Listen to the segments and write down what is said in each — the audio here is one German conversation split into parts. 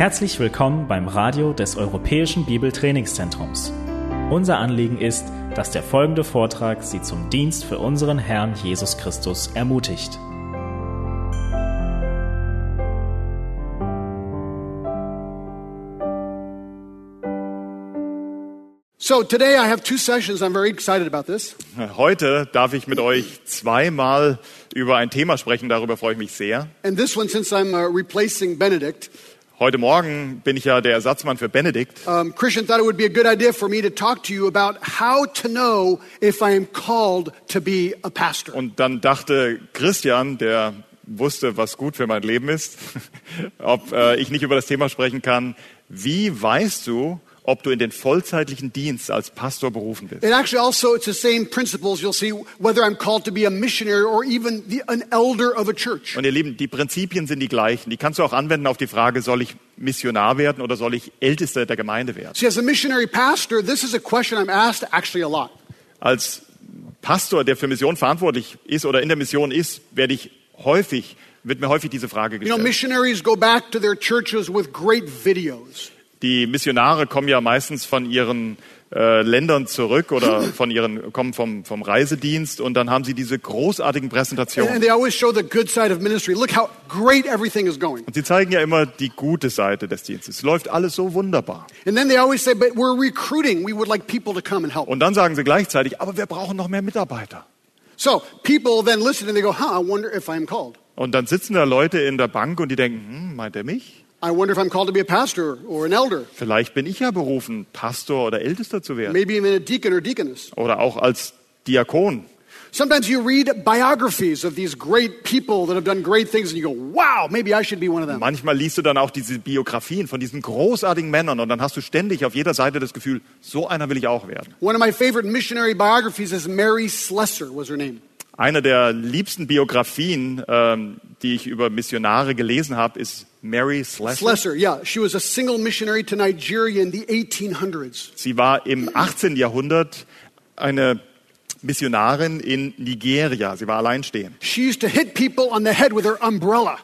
Herzlich willkommen beim Radio des Europäischen Bibeltrainingszentrums. Unser Anliegen ist, dass der folgende Vortrag Sie zum Dienst für unseren Herrn Jesus Christus ermutigt. So today I have two sessions. I'm very excited about this. Heute darf ich mit euch zweimal über ein Thema sprechen, darüber freue ich mich sehr. And this one, since I'm uh, replacing Benedict, Heute Morgen bin ich ja der Ersatzmann für Benedikt um, Christian thought it would be a good idea for me to talk to you about how to know if I am called to be a pastor. und dann dachte Christian, der wusste, was gut für mein Leben ist, ob äh, ich nicht über das Thema sprechen kann, wie weißt du, ob du in den vollzeitlichen Dienst als Pastor berufen bist? It actually also it's the same principles. You'll see whether I'm called to be a missionary or even the, an elder of a church. Und ihr Lieben, die Prinzipien sind die gleichen. Die kannst du auch anwenden auf die Frage, soll ich Missionar werden oder soll ich Ältester der Gemeinde werden? See, as a missionary pastor, this is a question I'm asked actually a lot. Als Pastor, der für Mission verantwortlich ist oder in der Mission ist, werde ich häufig, wird mir häufig diese Frage You know, gestellt. missionaries go back to their churches with great videos. Die Missionare kommen ja meistens von ihren äh, Ländern zurück oder von ihren, kommen vom, vom Reisedienst und dann haben sie diese großartigen Präsentationen. Und sie zeigen ja immer die gute Seite des Dienstes. Es läuft alles so wunderbar. And then they always say, but we're recruiting. We would like people to come and help. Und dann sagen sie gleichzeitig, aber wir brauchen noch mehr Mitarbeiter. So people then listen and they go, huh, I wonder if I'm called. Und dann sitzen da Leute in der Bank und die denken, hm, meint er mich? I wonder if I'm called to be a pastor or an elder, Vielleicht bin ich ja berufen, Pastor oder Ältester zu werden. maybe even a deacon or deaconess. Oder auch als Diakon. Sometimes you read biographies of these great people that have done great things and you go, wow, maybe I should be one of them. Manchmal liest du dann auch diese Biografien von diesen großartigen Männern und dann hast du ständig auf jeder Seite das Gefühl, so einer will ich auch werden. One of my favorite missionary biographies is Mary Slessor was her name. Eine der liebsten Biografien, ähm, die ich über Missionare gelesen habe, ist Mary Slessor. Slessor, yeah. She was a single missionary to Nigeria in the 1800s. Sie war im 18. Jahrhundert eine Missionarin in Nigeria. Sie war alleinstehend. She used to hit people on the head with her umbrella.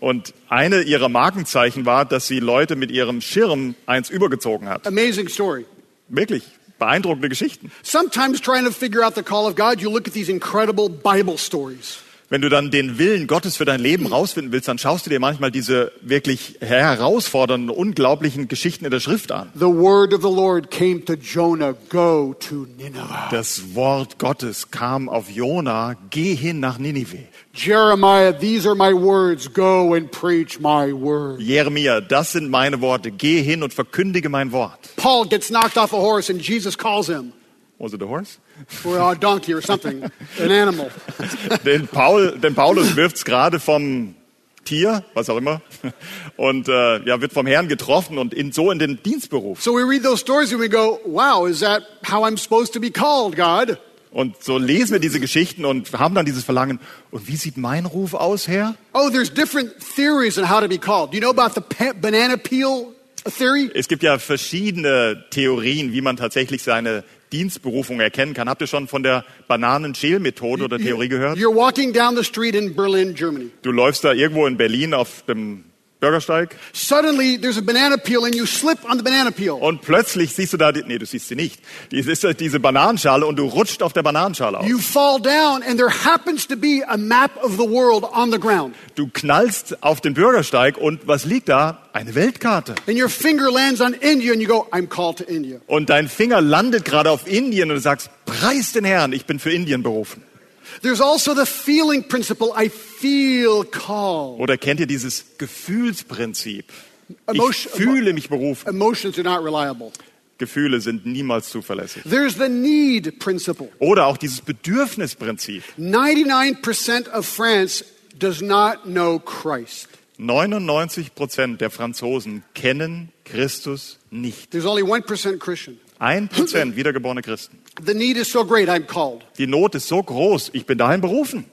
Und eine ihrer Markenzeichen war, dass sie Leute mit ihrem Schirm eins übergezogen hat. Amazing story. Wirklich beeindruckende Geschichten. Sometimes trying to figure out the call of God, you look at these incredible Bible stories. Wenn du dann den Willen Gottes für dein Leben rausfinden willst, dann schaust du dir manchmal diese wirklich herausfordernden, unglaublichen Geschichten in der Schrift an. The word of the Lord came to Jonah, go to Nineveh. Das Wort Gottes kam auf Jona, geh hin nach Ninive. Jeremiah, these are my words, go and preach my word. Jeremia, das sind meine Worte, geh hin und verkündige mein Wort. Paul gets knocked off a horse and Jesus calls him, Was it the horse? Or a donkey or something, an animal. Den, Paul, den Paulus wirft's gerade vom Tier, was auch immer, und äh, ja, wird vom Herrn getroffen und in, so in den Dienstberuf. So we read those stories and we go, wow, is that how I'm supposed to be called, God? Und so lesen wir diese Geschichten und haben dann dieses Verlangen. Und wie sieht mein Ruf aus, Herr? Oh, there's different theories on how to be called. Do you know about the banana peel theory? Es gibt ja verschiedene Theorien, wie man tatsächlich seine Dienstberufung erkennen kann. Habt ihr schon von der Bananenschälmethode oder Theorie gehört? You're walking down the street in Berlin, Germany. Du läufst da irgendwo in Berlin auf dem Bürgersteig Suddenly, there's a banana peel and you slip on the banana peel. und plötzlich siehst du da, die, nee, du siehst sie nicht. Es ist halt diese Bananenschale und du rutscht auf der Bananenschale aus. You fall down and there happens to be a map of the world on the ground. Du knallst auf den Bürgersteig und was liegt da? Eine Weltkarte. And your finger lands on India and you go, I'm called to India. Und dein Finger landet gerade auf Indien und du sagst, preis den Herrn, ich bin für Indien berufen. There's also the feeling principle. I feel called. Oder kennt ihr dieses Gefühlsprinzip? Ich fühle mich berufen. Emotions are not reliable. Gefühle sind niemals zuverlässig. There's the need principle. Oder auch dieses Bedürfnisprinzip. 99% of France does not know Christ. 99 Prozent der Franzosen kennen Christus nicht. There's only 1% Christian. Ein Prozent wiedergeborene Christen. The need is so great, I'm called. Die Not ist so groß, ich bin dahin berufen.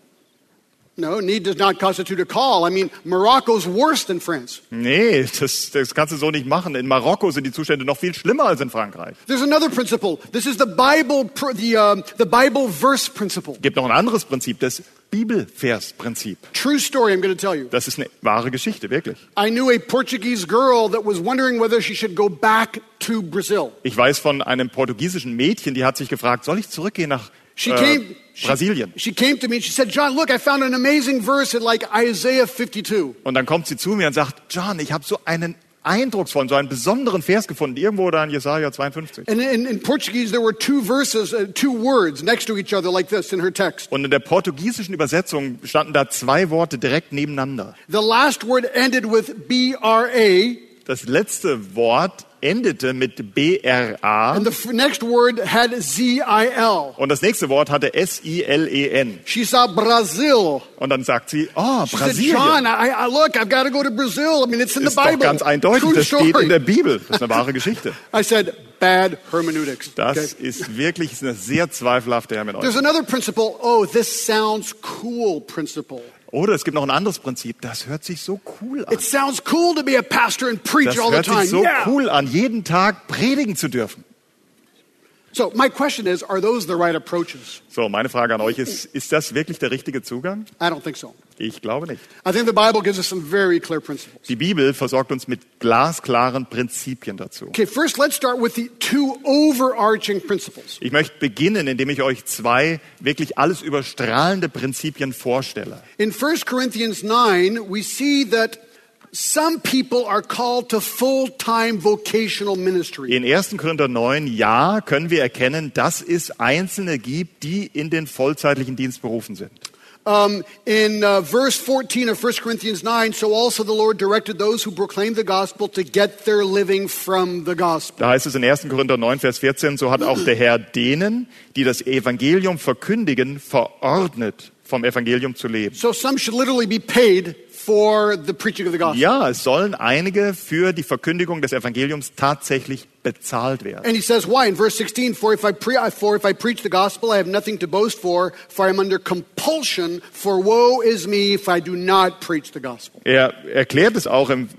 No, need does not constitute a call. I mean, Morocco's worse than France. Nee, das, das kannst du so nicht machen. In Marokko sind die Zustände noch viel schlimmer als in Frankreich. There's another principle. This is the Bible, the, uh, the Bible verse principle. Es gibt noch ein anderes Prinzip, das Bibelversprinzip. True story, I'm going to tell you. Das ist eine wahre Geschichte, wirklich. I knew a Portuguese girl that was wondering whether she should go back to Brazil. Ich weiß von einem portugiesischen Mädchen, die hat sich gefragt, soll ich zurückgehen nach She äh, came. She, Brasilien? she came to me and she said, John, look, I found an amazing verse in like Isaiah 52. Und dann kommt sie zu mir und sagt, John, ich habe so einen eindrucksvollen, so einen besonderen Vers gefunden, irgendwo da in Jesaja 52. And in, in Portuguese, there were two verses, uh, two words next to each other like this in her text. Und in der portugiesischen Übersetzung standen da zwei Worte direkt nebeneinander. The last word ended with B R A, Das letzte Wort endete mit B-R-A and the next word had Z I L. und das nächste Wort hatte S-I-L-E-N. She saw Brazil. Und dann sagt sie, oh, She said, John, Brasilien. I, I look, I've got to go to Brazil. I mean, it's in the Ist doch Bible. ganz eindeutig, True das steht in der Bibel. Das ist eine wahre Geschichte. I said, bad hermeneutics. Das Okay. ist wirklich eine sehr zweifelhafte There's Hermeneutik. another principle. Oh, this sounds cool principle. Oder es gibt noch ein anderes Prinzip, das hört sich so cool an. It sounds cool to be a pastor and preach Das all the hört time. sich so yeah. cool an, jeden Tag predigen zu dürfen. So my question is, are those the right approaches? So, meine Frage an euch ist, ist das wirklich der richtige Zugang? I don't think so. Ich glaube nicht. I think the Bible gives us some very clear principles. Die Bibel versorgt uns mit glasklaren Prinzipien dazu. Okay, first let's start with the two overarching principles. Ich möchte beginnen, indem ich euch zwei wirklich alles überstrahlende Prinzipien vorstelle. In 1 Corinthians 9, we see that some people are called to full-time vocational ministry. In 1. Korinther 9, ja, können wir erkennen, dass es Einzelne gibt, die in den vollzeitlichen Dienst berufen sind. Um, in uh, verse 14 of 1 Corinthians 9, so also the Lord directed those who proclaim the gospel to get their living from the gospel. Da heißt es in 1. Korinther 9, Vers 14, so hat auch der Herr denen, die das Evangelium verkündigen, verordnet, vom Evangelium zu leben. So some should literally be paid for the preaching of the gospel. Ja, es sollen einige für die Verkündigung des Evangeliums tatsächlich bezahlt werden. And he says, why? In verse 16, for if, I pre- for if I preach the gospel, I have nothing to boast for, for I am under compulsion, for woe is me if I do not preach the gospel. Er erklärt es auch im,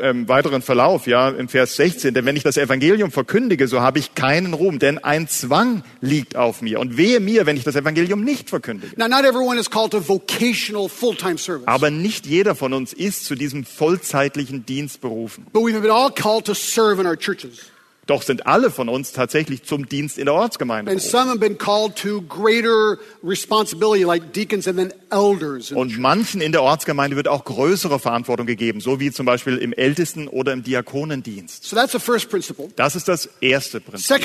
im weiteren Verlauf, ja, im Vers 16, denn wenn ich das Evangelium verkündige, so habe ich keinen Ruhm, denn ein Zwang liegt auf mir. Und wehe mir, wenn ich das Evangelium nicht verkündige. Now, not everyone is called to vocational full-time service, Aber nicht jeder von uns ist zu diesem vollzeitlichen Dienst berufen. but we've been all called to serve in our churches. Doch sind alle von uns tatsächlich zum Dienst in der Ortsgemeinde And some have been called to greater responsibility, like deacons and then. Und manchen in der Ortsgemeinde wird auch größere Verantwortung gegeben, so wie zum Beispiel im Ältesten- oder im Diakonendienst. So that's the first principle. Das ist das erste Prinzip.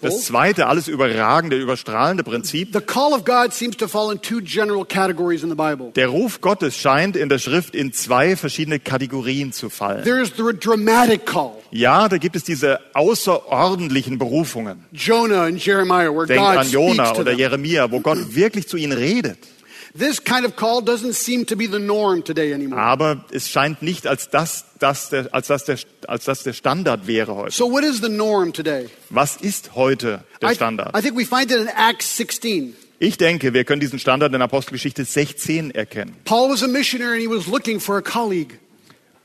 Das zweite, alles überragende, überstrahlende Prinzip. The call of God seems to fall in two general categories in the Bible. Der Ruf Gottes scheint in der Schrift in zwei verschiedene Kategorien zu fallen. There's the dramatic call, Ja, da gibt es diese außerordentlichen Berufungen. Jonah and Jeremiah, where Denk God an Jona oder. Jeremia, wo Gott wirklich zu ihnen redet. This kind of call doesn't seem to be the norm today anymore. Aber es scheint nicht, als das, das der, als das, der, als das der Standard wäre heute. So what is the norm today? Was ist heute der I, Standard? I think we find it in Acts 16. Ich denke, wir können diesen Standard in Apostelgeschichte 16 erkennen. Paul was a missionary and he was looking for a colleague.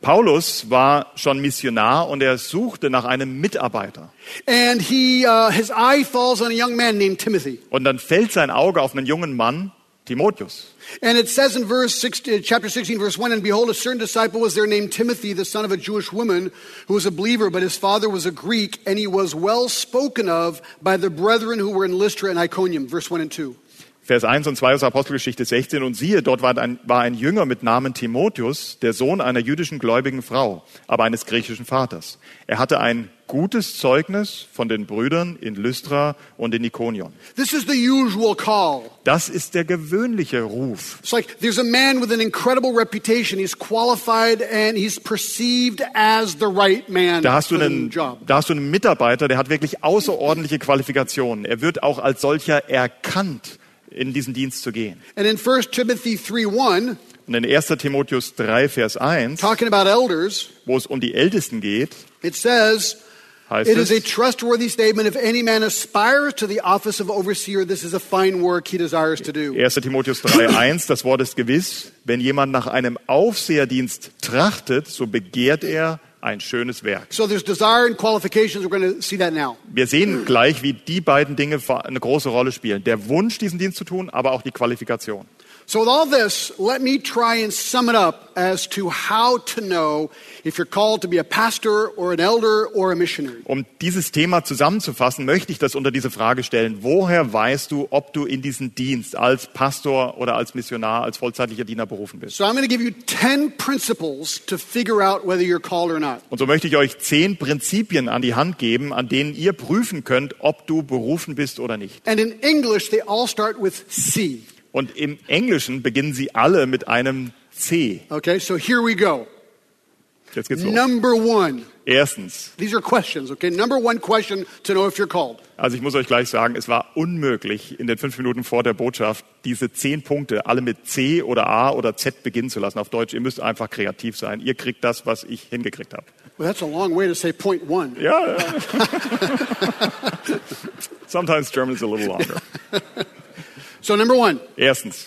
Paulus war schon Missionar und er suchte nach einem Mitarbeiter. And he, uh, his eye falls on a young man named Timothy. Und dann fällt sein Auge auf einen jungen Mann, Timotheus. And it says in verse 16, chapter 16, verse 1, And behold, a certain disciple was there named Timothy, the son of a Jewish woman, who was a believer, but his father was a Greek, and he was well spoken of by the brethren who were in Lystra and Iconium. Verse 1 and 2. Vers 1 und 2 aus Apostelgeschichte 16. Und siehe, dort war ein, war ein Jünger mit Namen Timotheus, der Sohn einer jüdischen gläubigen Frau, aber eines griechischen Vaters. Er hatte ein gutes Zeugnis von den Brüdern in Lystra und in Ikonion. This is the usual call. Das ist der gewöhnliche Ruf. It's like there's a man with an incredible reputation. He's qualified and he's perceived as the right man Da hast, du einen, da hast du einen Mitarbeiter, der hat wirklich außerordentliche Qualifikationen. Er wird auch als solcher erkannt, in diesen Dienst zu gehen. And in 1 Timothy 3:1, Und in 1. Timotheus 3, Vers 1, talking about elders, wo es um die Ältesten geht, it says, heißt It is a trustworthy statement. If any man aspires to the office of overseer, this is a fine work he desires to do. 1. Timotheus 3,1, das Wort ist gewiss. Wenn jemand nach einem Aufseherdienst trachtet, so begehrt er ein schönes Werk. So there's desire and qualifications. We're going to see that now. Wir sehen gleich, wie die beiden Dinge eine große Rolle spielen. Der Wunsch, diesen Dienst zu tun, aber auch die Qualifikation. So with all this, let me try and sum it up as to how to know if you're called to be a pastor or an elder or a missionary. Um dieses Thema zusammenzufassen, möchte ich das unter diese Frage stellen. Woher weißt du, ob du in diesen Dienst als Pastor oder als Missionar, als vollzeitlicher Diener berufen bist? So I'm going to give you 10 principles to figure out whether you're called or not. Und so möchte ich euch zehn Prinzipien an die Hand geben, an denen ihr prüfen könnt, ob du berufen bist oder nicht. And in English, they all start with C. Und im Englischen beginnen sie alle mit einem C. Okay, so here we go. Jetzt geht's los. Number one. Erstens, These are questions, okay? Number one question to know if you're called. also ich muss euch gleich sagen, es war unmöglich, in den fünf Minuten vor der Botschaft diese zehn Punkte alle mit C oder A oder Z beginnen zu lassen. Auf Deutsch, ihr müsst einfach kreativ sein. Ihr kriegt das, was ich hingekriegt habe. Well, that's a long way to say point one. Ja, ja. Sometimes German is a little longer. So, number one, Erstens,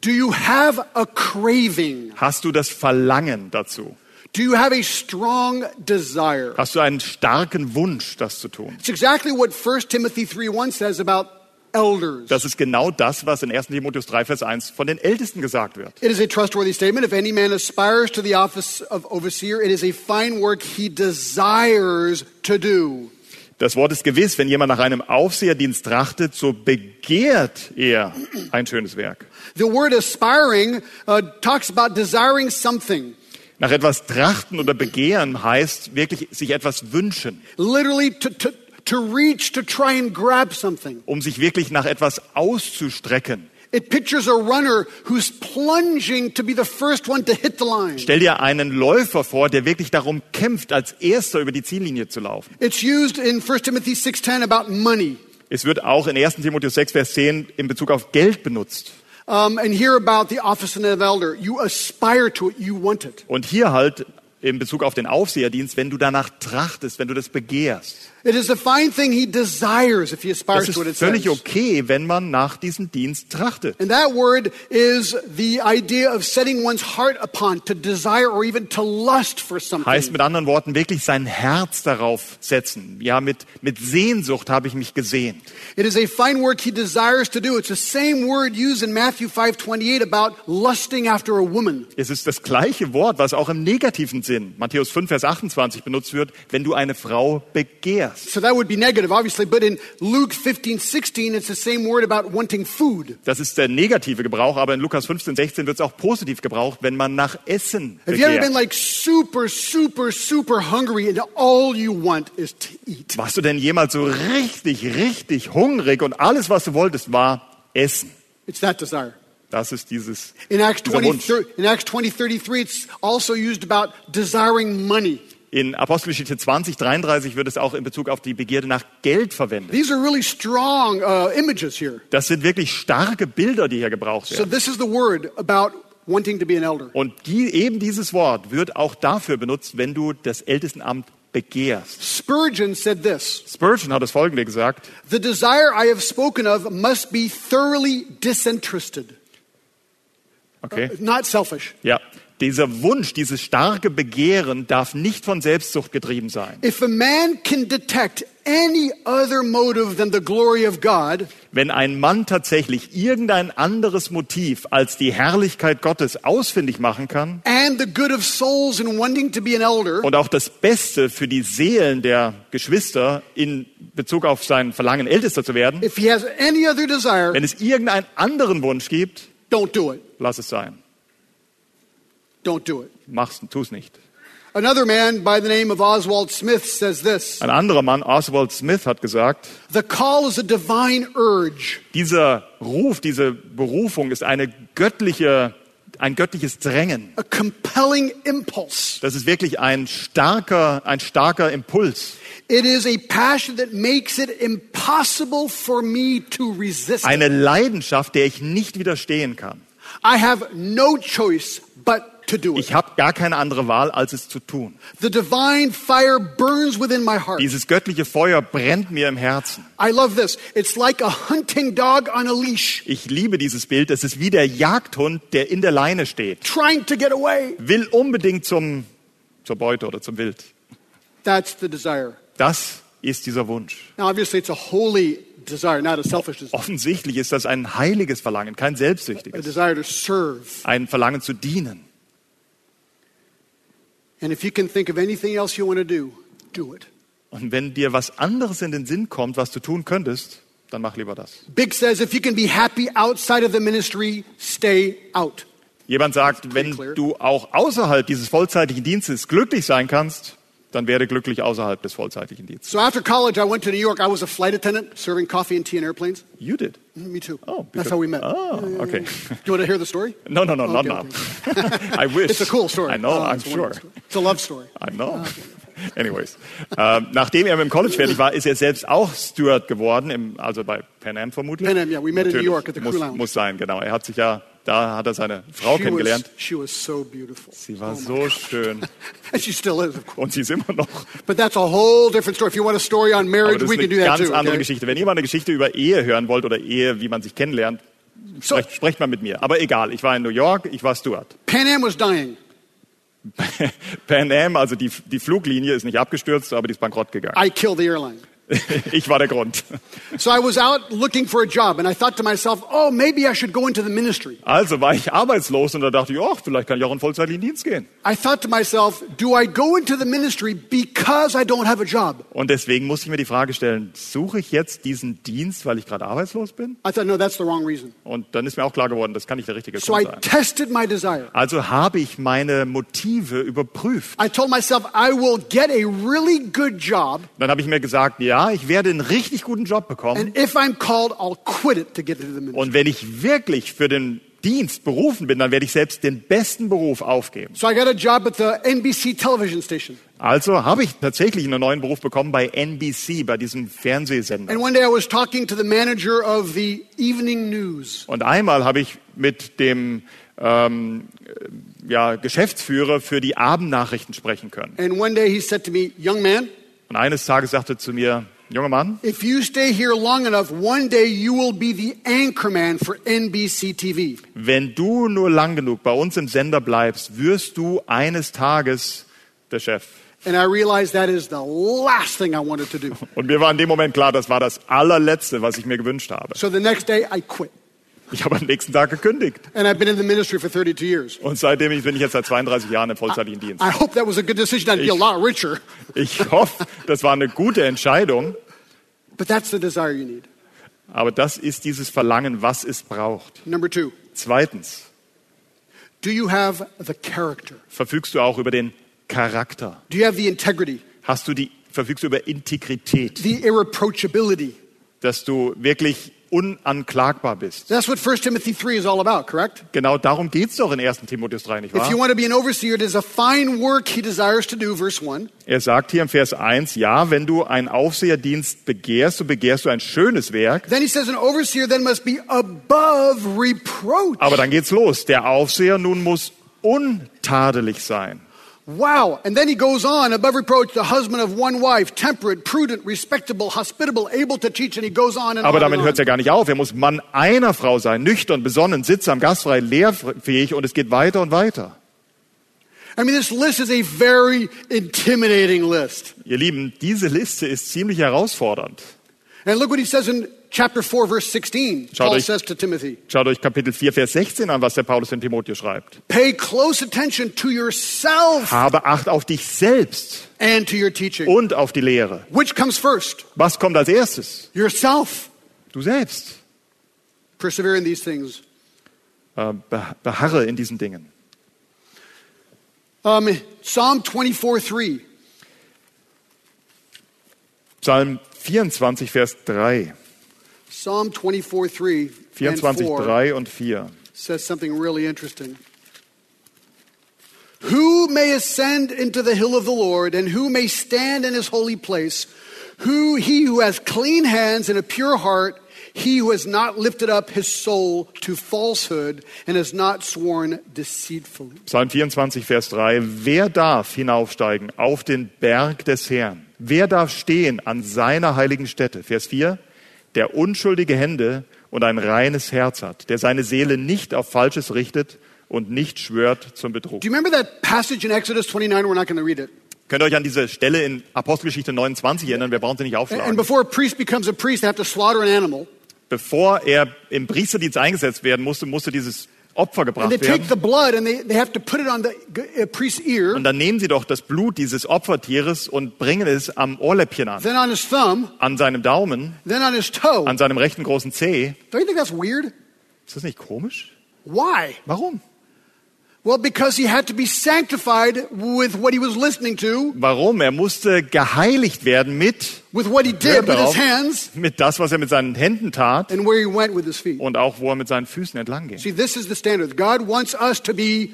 do you have a craving? hast du das Verlangen dazu? Do you have a strong desire? Hast du einen starken Wunsch, das zu tun? It's exactly what 1 Timothy 3 1 says about elders. Das ist genau das, was in 1. Timotheus 3, Vers 1 von den Ältesten gesagt wird. It is a trustworthy statement. If any man aspires to the office of overseer, it is a fine work he desires to do. Das Wort ist gewiss, wenn jemand nach einem Aufseherdienst trachtet, so begehrt er ein schönes Werk. The word aspiring uh, talks about desiring something. Nach etwas trachten oder begehren heißt wirklich sich etwas wünschen, Literally, to, to, to reach, to try and grab something. um sich wirklich nach etwas auszustrecken. It pictures a runner who's plunging to be the first one to hit the line. Stell dir einen Läufer vor, der wirklich darum kämpft, als erster über die Ziellinie zu laufen. It's used in 1 Timothy 6.10 about money. Es wird auch in 1. Timotheus 6, Vers 10 in Bezug auf Geld benutzt. Um, and here about the office of elder. You aspire to it, you want it. Und hier halt in Bezug auf den Aufseherdienst, wenn du danach trachtest, wenn du das begehrst. It is a fine thing he desires if he aspires Das to it, it ist völlig okay, wenn man nach diesem Dienst trachtet. And that word is the idea of setting one's heart upon, to desire or even to lust for something. Heißt mit anderen Worten wirklich sein Herz darauf setzen. Ja, mit, mit Sehnsucht habe ich mich gesehnt. It is a fine work he desires to do. It's the same word used in Matthew 5:28 about lusting after a woman. Es ist das gleiche Wort, was auch im negativen Sinn, Matthäus 5, Vers 28 benutzt wird, wenn du eine Frau begehrst. So that would be negative, obviously, but in Luke 15:16 it's the same word about wanting food. Das ist der negative Gebrauch, aber in Lukas 15, 16 wird es auch positiv gebraucht, wenn man nach Essen Have you ever been begehrt. like super super super hungry and all you want is to eat? Warst du denn jemals so richtig, richtig hungrig und alles, was du wolltest, war Essen? It's that desire. Das ist dieses, In Acts dieser 20, Wunsch. thir- in Acts 20, 33, it's also used about desiring money. In Apostelgeschichte 20, 33 wird es auch in Bezug auf die Begierde nach Geld verwendet. These are really strong uh, images here. Das sind wirklich starke Bilder, die hier gebraucht So werden. this is the word about wanting to be an elder. Und die, eben dieses Wort wird auch dafür benutzt, wenn du das Ältestenamt begehrst. Spurgeon said this Spurgeon hat das folgende gesagt. The desire I have spoken of must be thoroughly disinterested, Okay. not selfish. Ja. Dieser Wunsch, dieses starke Begehren darf nicht von Selbstsucht getrieben sein. If a man can detect any other motive than the glory of God, Wenn ein Mann tatsächlich irgendein anderes Motiv als die Herrlichkeit Gottes ausfindig machen kann and the good of souls in wanting to be an elder, und auch das Beste für die Seelen der Geschwister in Bezug auf sein Verlangen, Ältester zu werden, if he has any other desire, wenn es irgendeinen anderen Wunsch gibt, don't do it. lass es sein. Don't do it. Mach's, tu's nicht. Another man by the name of Oswald Smith says this Ein anderer Mann, Oswald Smith, hat gesagt, The call is a divine urge. dieser Ruf, diese Berufung ist eine göttliche, ein göttliches Drängen. a compelling impulse. Das ist wirklich ein starker, ein starker Impuls. It is a passion that makes it impossible for me to resist. Eine Leidenschaft, der ich nicht widerstehen kann. I have no choice but. Ich habe gar keine andere Wahl, als es zu tun. The divine fire burns within my heart. Dieses göttliche Feuer brennt mir im Herzen. I love this. It's like a hunting dog on a leash, Ich liebe dieses Bild. Es ist wie der Jagdhund, der in der Leine steht. trying to get away. Will unbedingt zum, zur Beute oder zum Wild. That's the desire. Das ist dieser Wunsch. Now, obviously, it's a holy desire, not a selfish desire. Offensichtlich ist das ein heiliges Verlangen, kein A selbstsüchtiges. desire to serve. Ein Verlangen zu dienen. And if you can think of anything else you want to do, do it. Und wenn dir was anderes in den Sinn kommt, was du tun könntest, dann mach lieber das. Big says if you can be happy outside of the ministry, stay out. Jemand sagt, wenn du auch außerhalb dieses vollzeitlichen Dienstes glücklich sein kannst, dann werde glücklich außerhalb des vollzeitlichen Dienstes. So after college, I went to New York. I was a flight attendant serving coffee and tea in airplanes. You did. Mm, Me too. Oh, That's because- how we met. Oh, okay. Do you want to hear the story? No, no, no, not Okay, now. I wish. It's a cool story. I know, Oh, I'm it's sure. It's a love story. I know. Anyways, ähm, nachdem er mit dem College fertig war, ist er selbst auch Steward geworden, im, also bei Pan Am vermutlich. Pan Am, yeah, we met in New Natürlich. York at the muss, Crew Lounge. Muss sein, genau. Er hat sich ja, da hat er seine Frau She kennengelernt. was so. Sie war Oh so schön is, und sie ist immer noch. But that's a whole different story. If you want a story on Aber marriage, das we ist can do eine that ganz too. andere okay? Geschichte. Wenn ihr mal eine Geschichte über Ehe hören wollt oder Ehe, wie man sich kennenlernt, So sprecht, sprecht mal mit mir. Aber egal, ich war in New York, ich war Steward. Pan Am was dying. Pan Am, also die, die Fluglinie ist nicht abgestürzt, aber die ist bankrott gegangen. I killed the airline. Ich war der Grund. So I was out looking for a job, and I thought to myself, oh, maybe I should go into the ministry. Also war ich arbeitslos und da dachte ich, ach, vielleicht kann ich auch in vollzeitlichen Dienst gehen. I thought to myself, do I go into the ministry because I don't have a job? Und deswegen musste ich mir die Frage stellen, suche ich jetzt diesen Dienst, weil ich gerade arbeitslos bin? I thought, no, that's the wrong reason. Und dann ist mir auch klar geworden, das kann nicht der richtige So I Grund sein. tested my desire. Also habe ich meine Motive überprüft. I told myself, I will get a really good job, Dann habe ich mir gesagt, ja, ich werde einen richtig guten Job bekommen. called. Und wenn ich wirklich für den Dienst berufen bin, dann werde ich selbst den besten Beruf aufgeben. So I got a job at the NBC television station. Also habe ich tatsächlich einen neuen Beruf bekommen bei NBC, bei diesem Fernsehsender. And one day I was talking to the manager of the evening news. Und einmal habe ich mit dem ähm, äh, ja, Geschäftsführer für die Abendnachrichten sprechen können. And one day he said to me, Young man, Und eines Tages sagte er zu mir, junger Mann, if you stay here long enough, one day you will be the anchorman for NBC TV. wenn du nur lang genug bei uns im Sender bleibst, wirst du eines Tages der Chef. And I realized that is the last thing I wanted to do. Und mir war in dem Moment klar, das war das allerletzte, was ich mir gewünscht habe. So the next day I quit. Ich habe am nächsten Tag gekündigt. And I've been in the ministry for 32 years. Und seitdem bin ich jetzt seit 32 Jahren im vollzeitlichen Dienst. I hope that was a good decision. I'd be a Ich- lot richer. Ich hoffe, das war eine gute Entscheidung. But that's the desire you need. Aber das ist dieses Verlangen, was es braucht. Number two, Zweitens, do you have the character? verfügst du auch über den Charakter? Do you have the integrity, Hast du die, verfügst du über Integrität, the irreproachability? dass du wirklich unanklagbar bist? That's what 1 Timothy 3 is all about, correct? Genau darum geht's doch in 1. Timotheus 3, nicht If you wahr? want to be an overseer, it is a fine work he desires to do, verse 1. Er sagt hier im Vers 1, ja, wenn du einen Aufseherdienst begehrst, so begehrst du ein schönes Werk. Then he says an overseer then must be above reproach. Aber dann geht's los. Der Aufseher nun muss untadelig sein. Wow. And then he goes on, above reproach, the husband of one wife, temperate, prudent, respectable, hospitable, able to teach, and he goes on and Aber on. damit hört's on. ja gar nicht auf. Er muss Mann einer Frau sein, nüchtern, besonnen, sittsam, gastfrei, lehrfähig und es geht weiter und weiter. I mean, this list is a very intimidating list. Ihr Lieben, diese Liste ist ziemlich herausfordernd. And look what he says in chapter 4, verse 16. Schaut Paul euch- says to Timothy, Schaut euch Kapitel 4, Vers 16 an, was der Paulus in Timotheus schreibt. pay close attention to yourself Habe Acht auf dich selbst and to your teaching. und auf die Lehre. Which comes first? Was kommt als erstes? Yourself. Du selbst. Persevere in these things. Äh, be- Beharre in diesen Dingen. Um, Psalm 24, 3. Psalm 24, Vers 3. Psalm 24, 3 and 24, 4 3 und 4. says something really interesting. Who may ascend into the hill of the Lord, and who may stand in his holy place? Who he who has clean hands and a pure heart, he who has not lifted up his soul to falsehood and has not sworn deceitfully. Psalm 24, Vers 3. Wer darf hinaufsteigen auf den Berg des Herrn? Wer darf stehen an seiner heiligen Stätte? Vers 4. Der unschuldige Hände und ein reines Herz hat, der seine Seele nicht auf Falsches richtet und nicht schwört zum Betrug. Do you remember that passage in Exodus 29? We're not going to read it. Könnt ihr euch an diese Stelle in Apostelgeschichte 29 erinnern? Wir brauchen sie nicht And aufschlagen. before a priest becomes a priest, they have to slaughter an animal. Bevor er im Priesterdienst eingesetzt werden musste, musste dieses Opfer And gebracht they take werden. the blood and they, they have to put it on the uh, priest's ear, Und dann nehmen sie doch das Blut dieses Opfertieres und bringen es am Ohrläppchen an. then on his thumb, An seinem Daumen, then on his toe. an seinem rechten großen Zeh. Ist das nicht komisch? Why? Warum? Well, because he had to be sanctified with what he was listening to, Warum? Er musste geheiligt werden mit, with what he did Hört with his darauf. hands, mit das, was er mit seinen Händen tat and where he went with his feet. und auch wo er mit seinen Füßen entlang ging. See, this is the standard. God wants us to be.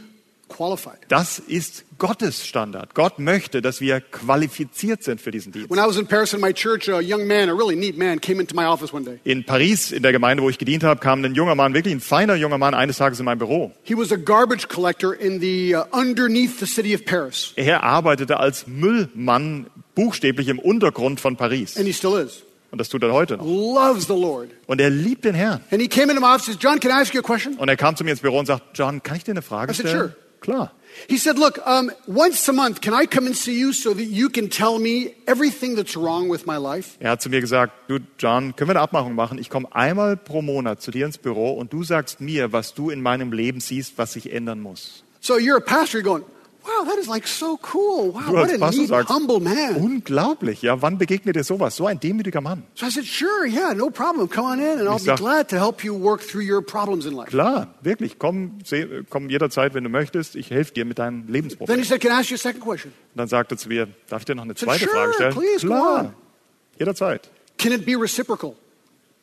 Das ist Gottes Standard. Gott möchte, dass wir qualifiziert sind für diesen Dienst. When I was in Paris in my church, a young man, a really neat man, came into my office one day. In Paris, in der Gemeinde, wo ich gedient habe, kam ein junger Mann, wirklich ein feiner junger Mann, eines Tages in mein Büro. He was a garbage collector in the uh, underneath the city of Paris, Er arbeitete als Müllmann buchstäblich im Untergrund von Paris. and he still is. Und das tut er heute noch. Loves the Lord. Und er liebt den Herrn. And he came into my office and says, John, can I ask you a question? Und er kam zu mir ins Büro und sagt, John, kann ich dir eine Frage stellen? Klar. He said, Look, um, once a month, can I come and see you so that you can tell me everything that's wrong with my life? Er hat zu mir gesagt, du John, können wir eine Abmachung machen? Ich komme einmal pro Monat zu dir ins Büro und du sagst mir, was du in meinem Leben siehst, was sich ändern muss. So you're a pastor, you're going, Wow, that is like so cool. Wow, Du what a neat, sagst, humble man. unglaublich, ja, wann begegnet dir sowas? So ein demütiger Mann. So I said, Sure, yeah, no problem. Come on in, and I'll Ich be sag- glad to help you work through your problems in life. Klar, wirklich, komm, seh, komm jederzeit, wenn du möchtest. Ich helfe dir mit deinen Then he said, Can I ask you a second question? Und dann sagte er zu mir, darf ich dir noch eine said, zweite "Sure, Frage stellen? please, go on." Klar, jederzeit. Can it be reciprocal?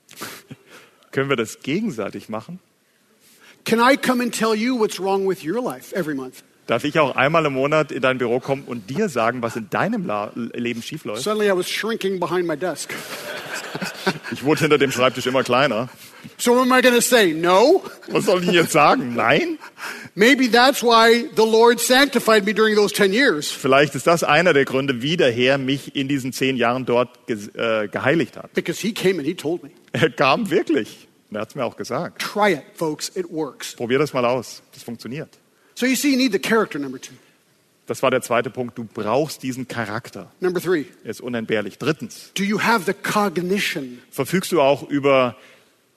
Können wir das gegenseitig machen? Can I come and tell you what's wrong with your life every month? Darf ich auch einmal im Monat in dein Büro kommen und dir sagen, was in deinem La Leben schiefläuft? Suddenly I was shrinking behind my desk. Ich wurde hinter dem Schreibtisch immer kleiner. So what am I going to say? No? Was soll ich jetzt sagen? Nein? Maybe that's why the Lord sanctified me during those 10 years. Vielleicht ist das einer der Gründe, wie der Herr mich in diesen zehn Jahren dort ge äh, geheiligt hat. Because he came and he told me. Er kam wirklich. Und er hat es mir auch gesagt. Try it, folks. It works. Probier das mal aus. Das funktioniert. So you see, you need the character, number two. Das war der zweite Punkt. Du brauchst diesen Charakter. Number three, Er ist unentbehrlich. Drittens, do you have the cognition, verfügst du auch über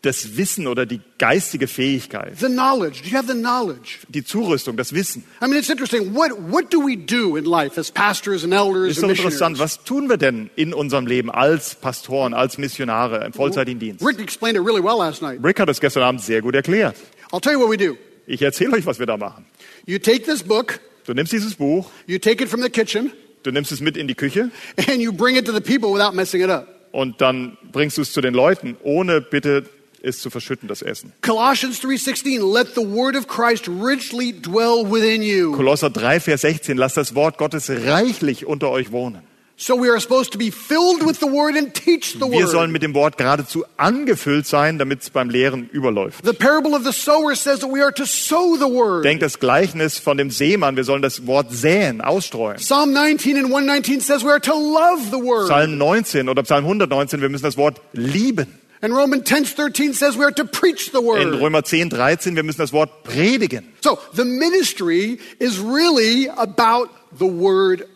das Wissen oder die geistige Fähigkeit, the knowledge? Do you have the knowledge? die Zurüstung, das Wissen. I mean, it's interesting. What, what do we do in life as pastors and elders Ist and interessant, was tun wir denn in unserem Leben als Pastoren, als Missionare im vollzeitigen Dienst? Rick explained it really well last night. Rick hat es gestern Abend sehr gut erklärt. I'll tell you what we do. Ich erzähle euch, was wir da machen. You take this book, Du nimmst dieses Buch, you take it from the kitchen, du nimmst es mit in die Küche and you bring it to the people without messing it up. und dann bringst du es zu den Leuten, ohne bitte es zu verschütten, das Essen. Colossians 3:16 let the word of Christ richly dwell within you. Kolosser 3, Vers 16, lasst das Wort Gottes reichlich unter euch wohnen. So we are supposed to be filled with the word and teach the Wir sollen word. mit dem Wort geradezu angefüllt sein, damit es beim Lehren überläuft. The parable of the sower says that we are to sow the word. Denkt das Gleichnis von dem Seemann, wir sollen das Wort säen, ausstreuen. Psalm 19 and 119 says we are to love the word. Psalm 19 oder Psalm 119, wir müssen das Wort lieben. And Romans 10:13 says we are to preach the In word. Römer 10, 13, wir müssen das Wort predigen. So, the ministry is really about the word.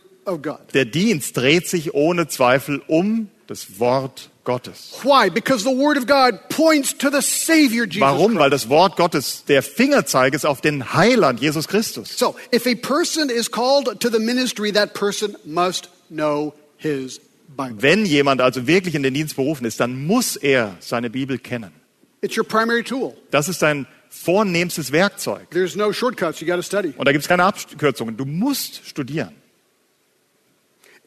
Der Dienst dreht sich ohne Zweifel um das Wort Gottes. Why? Because the word of God points to the savior Jesus Warum? Weil das Wort Gottes der Fingerzeig ist auf den Heiland, Jesus Christus. So, if a person is called to the ministry, that person must know his Bible. Wenn jemand also wirklich in den Dienst berufen ist, dann muss er seine Bibel kennen. It's your primary tool. Das ist dein vornehmstes Werkzeug. There's no shortcuts. You got to study. Und da gibt es keine Abkürzungen. Du musst studieren.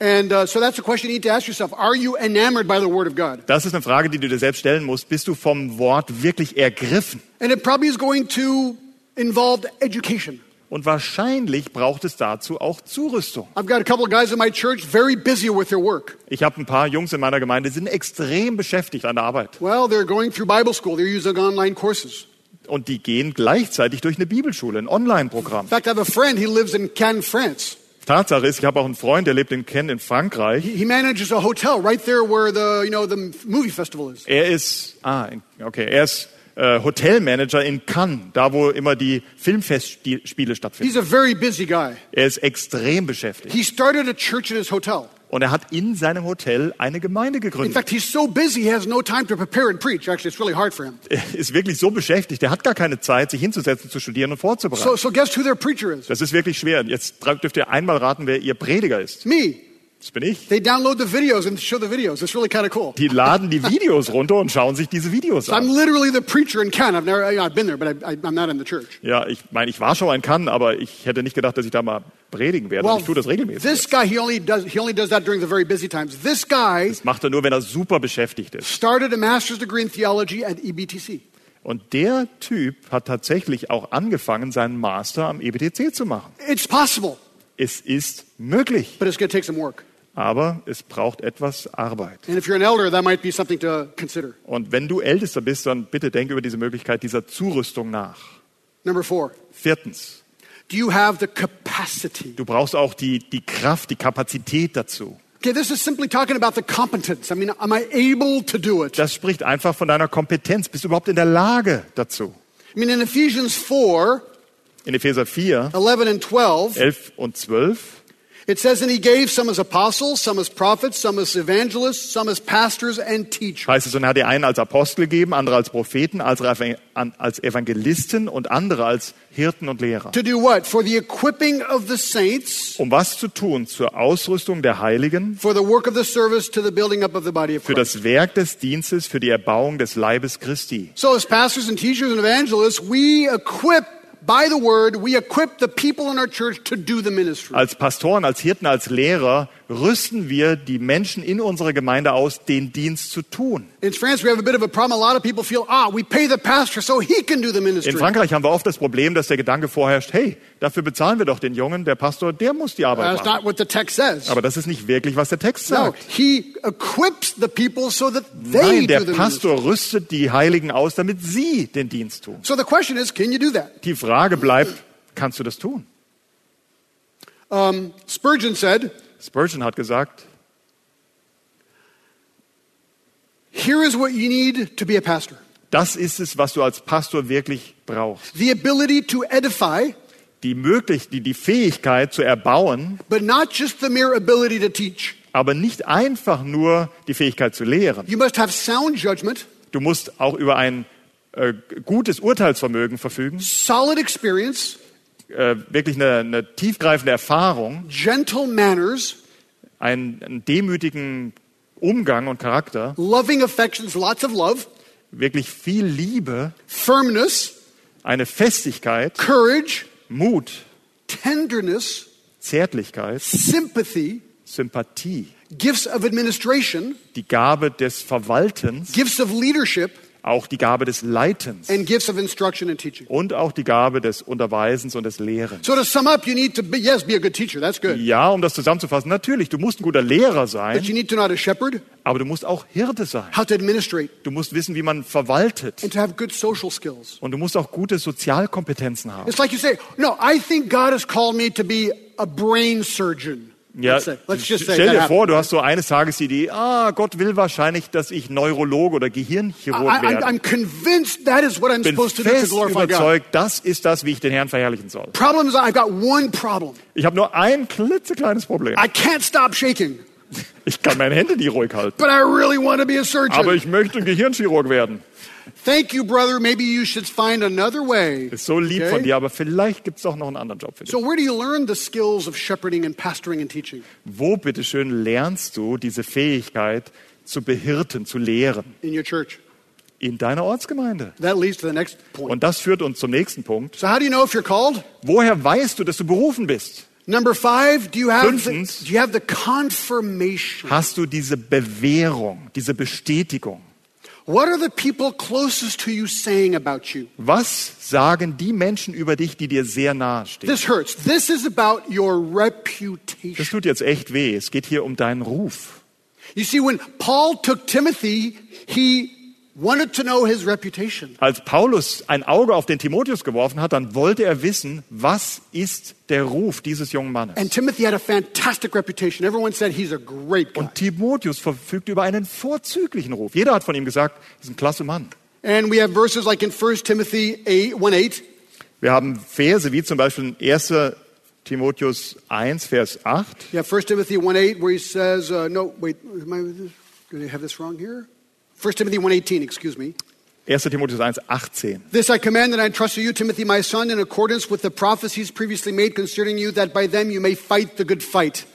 And uh, so that's a question you need to ask yourself. Are you enamored by the word of God? Das ist eine Frage, die du dir selbst stellen musst. Bist du vom Wort wirklich ergriffen? And it probably is going to involve education. Und wahrscheinlich braucht es dazu auch Zurüstung. I've got a couple of guys in my church very busy with their work. Ich habe ein paar Jungs in meiner Gemeinde, die sind extrem beschäftigt an der Arbeit. Well, they're going through Bible school. They're using online courses. Und die gehen gleichzeitig durch eine Bibelschule, ein Online-Programm. In fact, I have a friend. He lives in Cannes, France. Tatsache ist, ich habe auch einen Freund, der lebt in Cannes in Frankreich. He, he manages a hotel right there where the you know the movie festival is. Er ist, ah, okay, er ist äh, Hotelmanager in Cannes, da wo immer die Filmfestspiele stattfinden. He's a very busy guy. Er ist extrem beschäftigt. He started a church in his hotel. Und er hat in seinem Hotel eine Gemeinde In gegründet. fact, he's so busy he has no time to prepare and preach. Actually, it's really hard for him. Er ist wirklich so beschäftigt, er hat gar keine Zeit, sich hinzusetzen, zu studieren und vorzubereiten. So, so guess who their preacher is? Das ist wirklich schwer. Jetzt dürft ihr einmal raten, wer ihr Prediger ist. Me. Das bin ich. They download the videos and show the videos. It's really kind of cool. Die laden die Videos runter und schauen sich diese Videos So I'm an. literally the preacher in Cannes. I've never, I've been there, but I, I'm not in the church. Ja, ich meine, ich war schon in Cannes, aber ich hätte nicht gedacht, dass ich da mal predigen werde. Und ich tue das regelmäßig. this guy, he only does, he only does that during the very busy times. This guy Das macht er nur, wenn er super beschäftigt ist. started a master's degree in theology at EBTC. Und der Typ hat tatsächlich auch angefangen, seinen Master am EBTC zu machen. It's possible, Es ist möglich, but it's going to take some work. Aber es braucht etwas Arbeit. Elder. Und wenn du Ältester bist, dann bitte denk über diese Möglichkeit dieser Zurüstung nach. Number four, Viertens, do you have the capacity? du brauchst auch die, die Kraft, die Kapazität dazu. Okay, this is simply talking about the competence. I mean, am I able to do it? Das spricht einfach von deiner Kompetenz. Bist du überhaupt in der Lage dazu? I mean, in Ephesians 4, In Epheser 4, 11 and 12, 11 und 12 it says, And he gave some as apostles, some as prophets, some as evangelists, some as pastors and teachers. heißt es, und er hat die einen als Apostel gegeben, andere als Propheten, als Evan- an- als Evangelisten und andere als Hirten und Lehrer. To do what? For the equipping of the saints, Um was zu tun? Zur Ausrüstung der Heiligen, for the work of the service, to the building up of the body of für Christ. das Werk des Dienstes, für die Erbauung des Leibes Christi. So, as pastors and teachers and evangelists, we equip, by the word, we equip the people in. Als Pastoren, als Hirten, als Lehrer rüsten wir die Menschen in unserer Gemeinde aus, den Dienst zu tun. In France, we have a bit of a problem. A lot of people feel, ah. In Frankreich haben wir oft das Problem, dass der Gedanke vorherrscht, hey, dafür bezahlen wir doch den Jungen, der Pastor, der muss die Arbeit machen. not what the text says. Aber das ist nicht wirklich, was der Text sagt. he equips the people so that they Nein, do der. Pastor rüstet die Heiligen aus, damit sie den Dienst tun. So the question is, can you do that? Die Frage bleibt, kannst du das tun? Um, Spurgeon said, Spurgeon hat gesagt, here is what you need to be a pastor. das ist es, was du als Pastor wirklich brauchst. The ability to edify, Die möglich, die, die Fähigkeit zu erbauen, but not just the mere ability to teach. aber nicht einfach nur die Fähigkeit zu lehren. You must have sound judgment, Du musst auch über ein äh, gutes Urteilsvermögen verfügen, solid experience, äh, wirklich eine, eine tiefgreifende Erfahrung, gentle manners, einen, einen demütigen Umgang und Charakter, loving affections, lots of love, wirklich viel Liebe, firmness, eine Festigkeit, courage, Mut, tenderness, Zärtlichkeit, sympathy, Sympathie, gifts of administration, die Gabe des Verwaltens, gifts of leadership, auch die Gabe des Leitens and gifts of instruction and teaching. und auch die Gabe des Unterweisens und des Lehrens. So to sum up, you need to be, yes, be a good teacher. That's good. Ja, um das zusammenzufassen, natürlich, du musst ein guter Lehrer But sein, you need to know how to shepherd, aber du musst auch Hirte sein. how to administrate, Du musst wissen, wie man verwaltet. and to have good social skills. Und du musst auch gute Sozialkompetenzen haben. It's like you say, no, I think God has called me to be a brain surgeon. Ja, stell dir vor, du hast so eines Tages die Idee, ah, Gott will wahrscheinlich, dass ich Neurologe oder Gehirnchirurg werde. I'm convinced that is what I'm bin supposed to do to glorify God. überzeugt, das ist das, wie ich den Herrn verherrlichen soll. Problem is, I've got one problem. Ich habe nur ein klitzekleines Problem. I can't stop shaking, Ich kann meine Hände nicht ruhig halten. but I really want to be a surgeon. Aber ich möchte ein Gehirnchirurg werden. Thank you, brother. Maybe you should find another way. Ist so lieb Okay? von dir, aber vielleicht gibt es auch noch einen anderen Job für dich. So, where do you learn the skills of shepherding and pastoring and teaching? Wo, bitteschön, lernst du diese Fähigkeit zu behirten, zu lehren? In your church. In deiner Ortsgemeinde. That leads to the next point. Und das führt uns zum nächsten Punkt. So, how do you know if you're called? Woher weißt du, dass du berufen bist? Number five, do you have the, Fünftens. do you have the confirmation? Hast du diese Bewährung, diese Bestätigung? Was sagen die Menschen über dich, die dir sehr nahe stehen? This hurts. This is about your Das reputation. tut jetzt echt weh. Es geht hier um deinen Ruf. You see, when Paul took Timothy, he wanted to know his reputation. Als Paulus ein Auge auf den Timotheus geworfen hat, dann wollte er wissen, was ist der Ruf dieses jungen Mannes? And Timothy had a fantastic reputation. Everyone said he's a great guy. Und Timotheus verfügt über einen vorzüglichen Ruf. Jeder hat von ihm gesagt, er ist ein klasse Mann. And we have verses like in 1 Timothy 8, 1 8. Wir haben Verse wie zum Beispiel in 1. Timotheus 1, Vers 8. Yeah, 1 Timothy 1 8, where he says, uh, no, wait, am I, did I have this wrong here? 1 Timothy 1 18, excuse me. 1. Timotheus 1, 18. This I command and I entrust to you, Timothy, my son, in accordance with the prophecies previously made concerning you, that by them you may fight the good fight.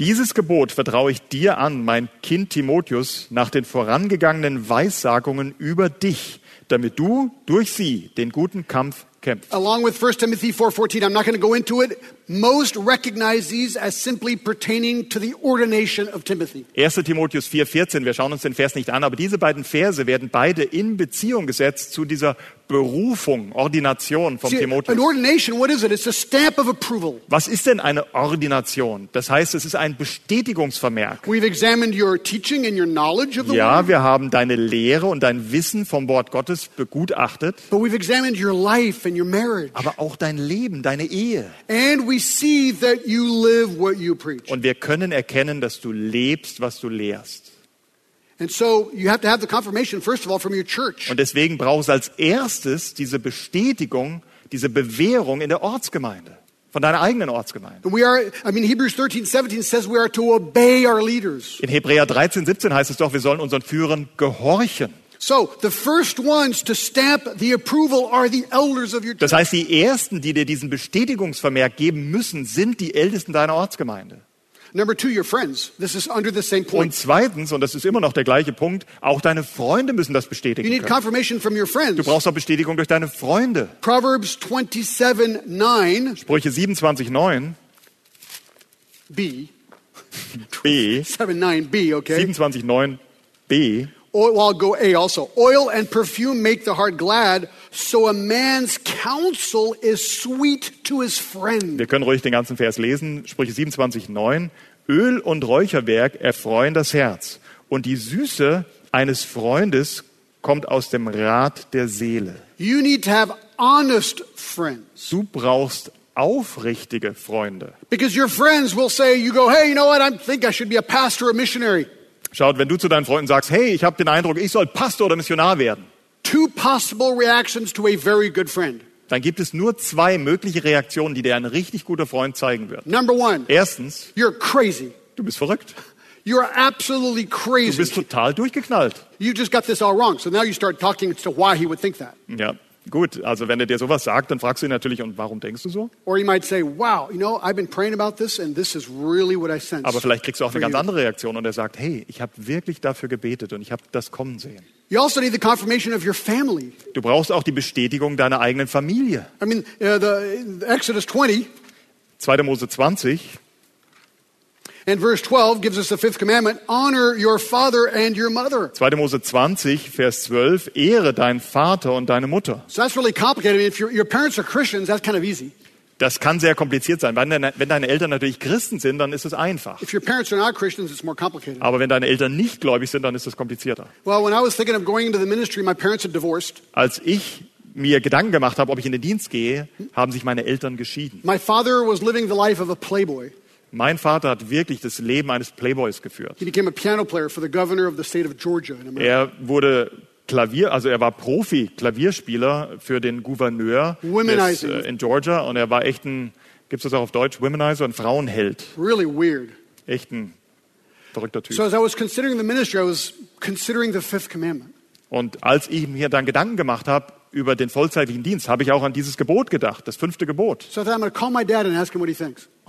Dieses Gebot vertraue ich dir an, mein Kind Timotheus, nach den vorangegangenen Weissagungen über dich, damit du durch sie den guten Kampf kämpfst. Along with 1 Timothy 4:14, I'm not going to go into it. Most recognize these as simply pertaining to the ordination of Timothy. 1. Timotheus 4, 14, wir schauen uns den Vers nicht an, aber diese beiden Verse werden beide in Beziehung gesetzt zu dieser Berufung, Ordination von See, an Timotheus. ordination, what is it? It's a stamp of approval. Was ist denn eine Ordination? Das heißt, es ist ein Bestätigungsvermerk. We've examined your teaching and your knowledge of the Ja, word, wir haben deine Lehre und dein Wissen vom Wort Gottes begutachtet, but we've examined your life and your marriage. aber auch dein Leben, deine Ehe. And we see that you live what you preach. Und wir können erkennen, dass du lebst, was du lehrst. And so you have to have the confirmation, first of all, from your church. Und deswegen brauchst du als erstes diese Bestätigung, diese Bewährung in der Ortsgemeinde, von deiner eigenen Ortsgemeinde. And we are, I mean, Hebrews 13, 17 says we are to obey our leaders. In Hebräer 13, 17 heißt es doch, wir sollen unseren Führern gehorchen. So the first ones to stamp the approval are the elders of your Das heißt, die Ersten, die dir diesen Bestätigungsvermerk geben müssen, sind die Ältesten deiner Ortsgemeinde. Number two, your friends. This is under the same Und point. zweitens, und das ist immer noch der gleiche Punkt, auch deine Freunde müssen das You bestätigen need können. confirmation from your Du friends. brauchst auch Bestätigung durch deine Freunde. Proverbs 27, 9, Sprüche 27, 9, B, b, 7, 9, B, okay? 27, 9, b, Oil, well, I'll go A also. Oil and perfume make the heart glad, so a man's counsel is sweet to his friend. Wir können ruhig den ganzen Vers lesen. Sprüche 27, 9. Öl und Räucherwerk erfreuen das Herz. Und die Süße eines Freundes kommt aus dem Rat der Seele. You need to have honest friends. Du brauchst aufrichtige Freunde. Because your friends will say, you go, hey, you know what? I think I should be a pastor or a missionary. Schaut, wenn du zu deinen Freunden sagst, hey, ich habe den Eindruck, ich soll Pastor oder Missionar werden, Two possible reactions to a very good friend. dann gibt es nur zwei mögliche Reaktionen, die dir ein richtig guter Freund zeigen wird. Number one, Erstens, you're crazy. du bist verrückt. You're absolutely Du crazy. bist total durchgeknallt. You just got this all wrong. So now you start talking as to why he would think that. Ja, gut. Also wenn er dir sowas sagt, dann fragst du ihn natürlich, und warum denkst du so? Or you might say, wow, you know, I've been praying about this and this is really what I sense. Aber vielleicht kriegst du auch eine ganz you." andere Reaktion und er sagt, hey, ich habe wirklich dafür gebetet und ich habe das kommen sehen. You also need the confirmation of your family. Du brauchst auch die Bestätigung deiner eigenen Familie. I mean, uh, the, the Exodus 20 2. Mose 20 and verse 12 gives us the fifth commandment honor your father and your mother. 2. Mose 20, Vers 12, ehre deinen Vater und deine Mutter. So that's really complicated. I mean, if your, your parents are Christians, that's kind of easy. Das kann sehr kompliziert sein. Wenn deine, wenn deine Eltern natürlich Christen sind, dann ist es einfach. If your parents are not Christians, it's more complicated. Aber wenn deine Eltern nicht gläubig sind, dann ist es komplizierter. Well, when I was thinking of going into the ministry, my parents had divorced. Als ich mir Gedanken gemacht habe, ob ich in den Dienst gehe, haben sich meine Eltern geschieden. My father was living the life of a playboy. Mein Vater hat wirklich das Leben eines Playboys geführt. He became a piano player for the governor of the state of Georgia in America. Er wurde Klavier, also er war Profi Klavierspieler für den Gouverneur des, äh, in Georgia und er war echt ein, gibt's das auch auf Deutsch, Womanizer, ein Frauenheld, Really weird. echt ein verrückter Typ. So as I was considering the ministry, I was considering the fifth commandment. Und als ich mir dann Gedanken gemacht habe über den vollzeitlichen Dienst, habe ich auch an dieses Gebot gedacht, das fünfte Gebot. So. Und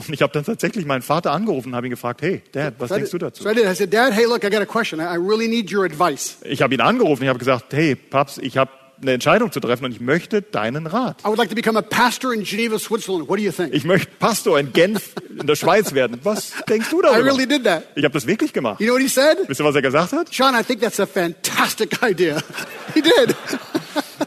ich habe dann tatsächlich meinen Vater angerufen und habe ihn gefragt, hey, Dad, was So I, denkst du dazu? so I. I said, Dad, hey, look, I got a question. I, really need your advice. Ich habe ihn angerufen, ich habe gesagt, hey, Paps, ich habe eine Entscheidung zu treffen und ich möchte deinen Rat. I would like to become a pastor in Geneva, Switzerland. What do you think? Ich möchte Pastor in Genf in der Schweiz werden. Was denkst du I darüber? really did that. Ich habe das wirklich gemacht. You know what he said? Wisst ihr, was er gesagt hat? Sean, I think that's a fantastic idea. He did.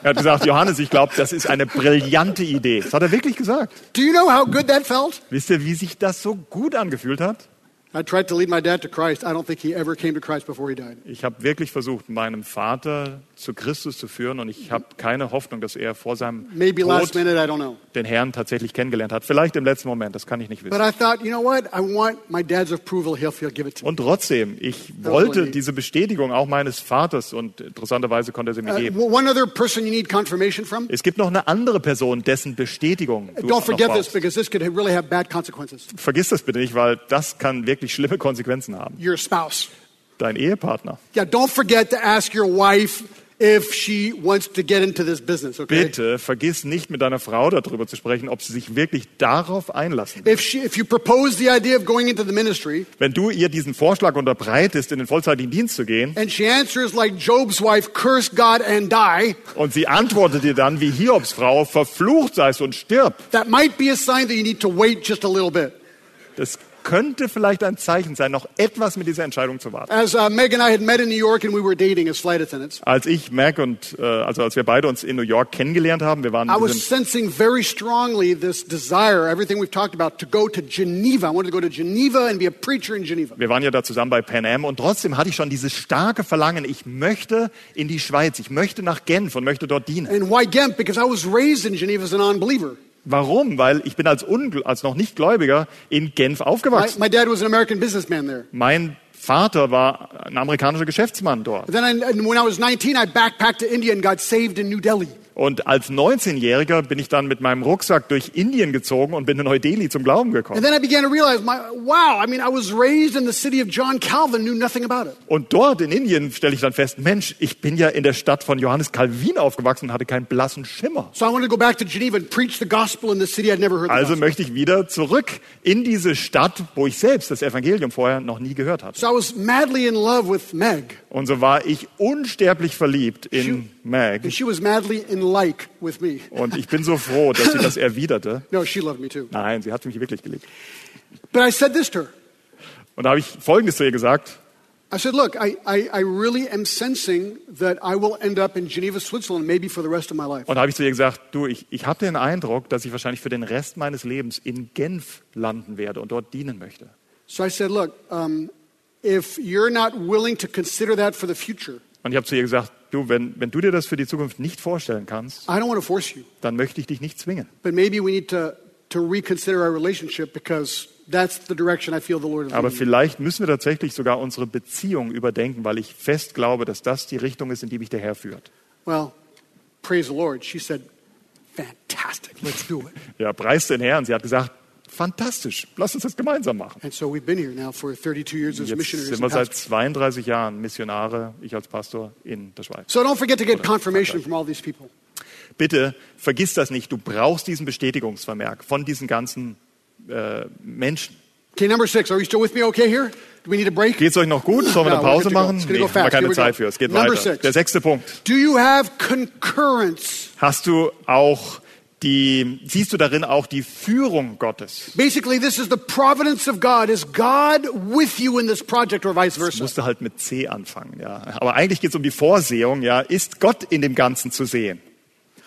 Er hat gesagt, Johannes, ich glaube, das ist eine brillante Idee. Das hat er wirklich gesagt. Do you know how good that felt? Wisst ihr, wie sich das so gut angefühlt hat? I tried to lead my dad to Christ. I don't think he ever came to Christ before he died. Ich habe wirklich versucht, meinen Vater zu Christus zu führen und ich habe keine Hoffnung, dass er vor seinem Maybe last Tod minute, I don't know. den Herrn tatsächlich kennengelernt hat. Vielleicht im letzten Moment, das kann ich nicht But wissen. I thought, you know what? I want my dad's approval. He'll, he'll give it to me. Und trotzdem, ich wollte diese Bestätigung auch meines Vaters und interessanterweise konnte er sie mir Uh, geben. one other person you need confirmation from. Es gibt noch eine andere Person, dessen Bestätigung du Don't forget this because this could really have bad consequences. Vergiss das bitte nicht, weil das kann wirklich schlimme Konsequenzen haben. Your spouse. Dein Ehepartner. Yeah, don't forget to ask your wife if she wants to get into this business, okay? Bitte vergiss nicht mit deiner Frau darüber zu sprechen, ob sie sich wirklich darauf einlassen. will. If, she, if you propose the idea of going into the ministry Wenn du ihr diesen Vorschlag unterbreitest, in den vollzeitigen Dienst zu gehen, and she answers like Job's wife, curse God and die, und sie antwortet dir dann wie Hiobs Frau, verflucht seist und stirb, that might be a sign that you need to wait just a little bit. das könnte vielleicht ein Zeichen sein, noch etwas mit dieser Entscheidung zu warten. As uh, Meg and I had met in New York and we were dating as flight attendants, Als ich, Mac und äh, also als wir beide uns in New York kennengelernt haben, wir waren I was sensing very strongly this desire, everything we've talked about, to go to Geneva. I wanted to go to Geneva and be a preacher in Geneva. wir waren ja da zusammen bei Pan Am und trotzdem hatte ich schon dieses starke Verlangen, ich möchte in die Schweiz, ich möchte nach Genf und möchte dort dienen. And why Ghent? Because I was raised in Geneva as a non-believer. Warum? Weil ich bin als, Ungl als noch nicht Gläubiger in Genf My, aufgewachsen. my dad was an American businessman there. Mein Vater war ein amerikanischer Geschäftsmann dort. Then I, when I was 19, I backpacked to India and got saved in New Delhi. Und als 19-Jähriger bin ich dann mit meinem Rucksack durch Indien gezogen und bin in Neu-Delhi zum Glauben gekommen. realize, my, wow, I mean, in Calvin. Und dort in Indien stelle ich dann fest, Mensch, ich bin ja in der Stadt von Johannes Calvin aufgewachsen und hatte keinen blassen Schimmer. So I wanted to go back to Geneva and preach the gospel in the city I'd never heard the Also möchte ich wieder zurück in diese Stadt, wo ich selbst das Evangelium vorher noch nie gehört hatte. So I was madly in love with Meg, Und so war ich unsterblich verliebt in Meg. and she was madly in like with me. Und ich bin so froh, dass sie das erwiderte. No, she loved me too. Nein, sie hat mich wirklich geliebt. But I said this to her. Und da habe ich Folgendes zu ihr gesagt. I said, look, I, I, I really am sensing that I will end up in Geneva, Switzerland, maybe for the rest of my life. Und da habe ich zu ihr gesagt, du, ich, ich habe den Eindruck, dass ich wahrscheinlich für den Rest meines Lebens in Genf landen werde und dort dienen möchte. So I said, look, um, if you're not willing to consider that for the future, Und ich habe zu ihr gesagt, du, wenn, wenn du dir das für die Zukunft nicht vorstellen kannst, I don't want to force you, dann möchte ich dich nicht zwingen. but maybe we need to, to reconsider our relationship because that's the direction I feel the Lord is Aber vielleicht müssen wir tatsächlich sogar unsere Beziehung überdenken, weil ich fest glaube, dass das die Richtung ist, in die mich der Herr führt. Well, praise the Lord. She said, fantastic, let's do it. Ja, preis den Herrn. Sie hat gesagt, fantastisch, lass uns das gemeinsam machen. And so we've been here now for 32 years as Jetzt missionaries. sind wir seit pastors. 32 Jahren Missionare, ich als Pastor in der Schweiz. So don't forget to get confirmation from all these people. Bitte vergiss das nicht. Du brauchst diesen Bestätigungsvermerk von diesen ganzen äh, Menschen. Okay, number six. Are you still with me okay here? Do we need a break? Geht's euch noch gut? Sollen wir eine Pause machen? Nee, haben wir keine Zeit für. Es geht Number weiter. six. Der sechste Punkt. Do you have concurrence? Hast du auch die, siehst du darin auch die Führung Gottes? Basically, this is the providence of God. Is God with you in this project or vice versa? musste halt mit C anfangen, ja. Aber eigentlich geht es um die Vorsehung, ja. Ist Gott in dem Ganzen zu sehen?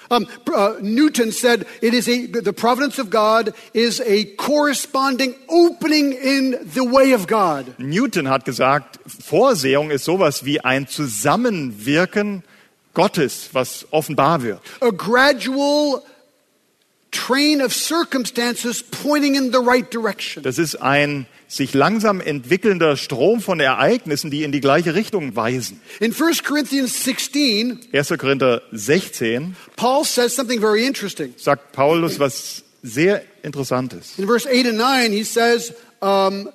Um, uh, Newton said it is a, the providence of God is a corresponding opening in the way of God. Newton hat gesagt, Vorsehung ist sowas wie ein Zusammenwirken Gottes, was offenbar wird. A gradual Das ist ein sich langsam entwickelnder Strom von Ereignissen, die in die gleiche Richtung weisen. In 1 Corinthians 16, 1. Korinther 16 Paul says something very interesting. sagt Paulus was sehr Interessantes. In verse 8 and 9, he says, um,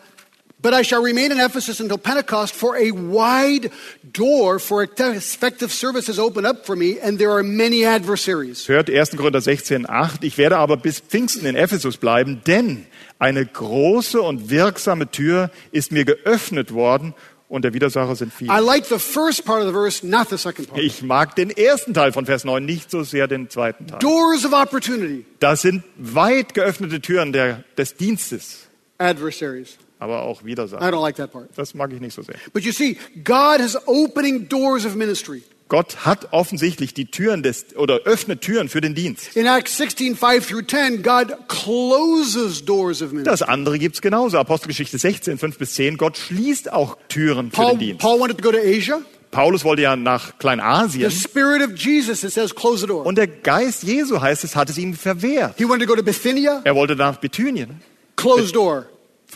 But I shall remain in Ephesus until Pentecost, for a wide door for effective service has opened up for me, and there are many adversaries. Hört 1. Korinther 16, 8. Ich werde aber bis Pfingsten in Ephesus bleiben, denn eine große und wirksame Tür ist mir geöffnet worden und der Widersacher sind viele. I like the first part of the verse, not the second part. Ich mag den ersten Teil von Vers 9, nicht so sehr den zweiten Teil. Doors of opportunity, Das sind weit geöffnete Türen der, des Dienstes, adversaries. Aber auch I Widersacher. don't like that part. Das mag ich nicht so sehr. But you see, God has opening doors of ministry. Gott hat offensichtlich die Türen des, oder öffnet Türen für den Dienst. In Acts 16, 5 through 10, God closes doors of ministry. Das andere gibt's genauso. Apostelgeschichte 16, 5 bis 10. Gott schließt auch Türen für Paul, den Dienst. Paul wanted to go to Asia. Paulus wollte ja nach The Kleinasien. Spirit of Jesus, it says, close the door. Und der Geist Jesu, heißt es, hat es ihm verwehrt. He wanted to go to Bithynia, Er wollte nach Bithynien. closed door.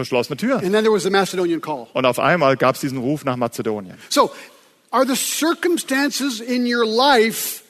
Verschlossene Türen. And then there was the Macedonian call. Und auf einmal gab's diesen Ruf nach Mazedonien. So, are the circumstances in your life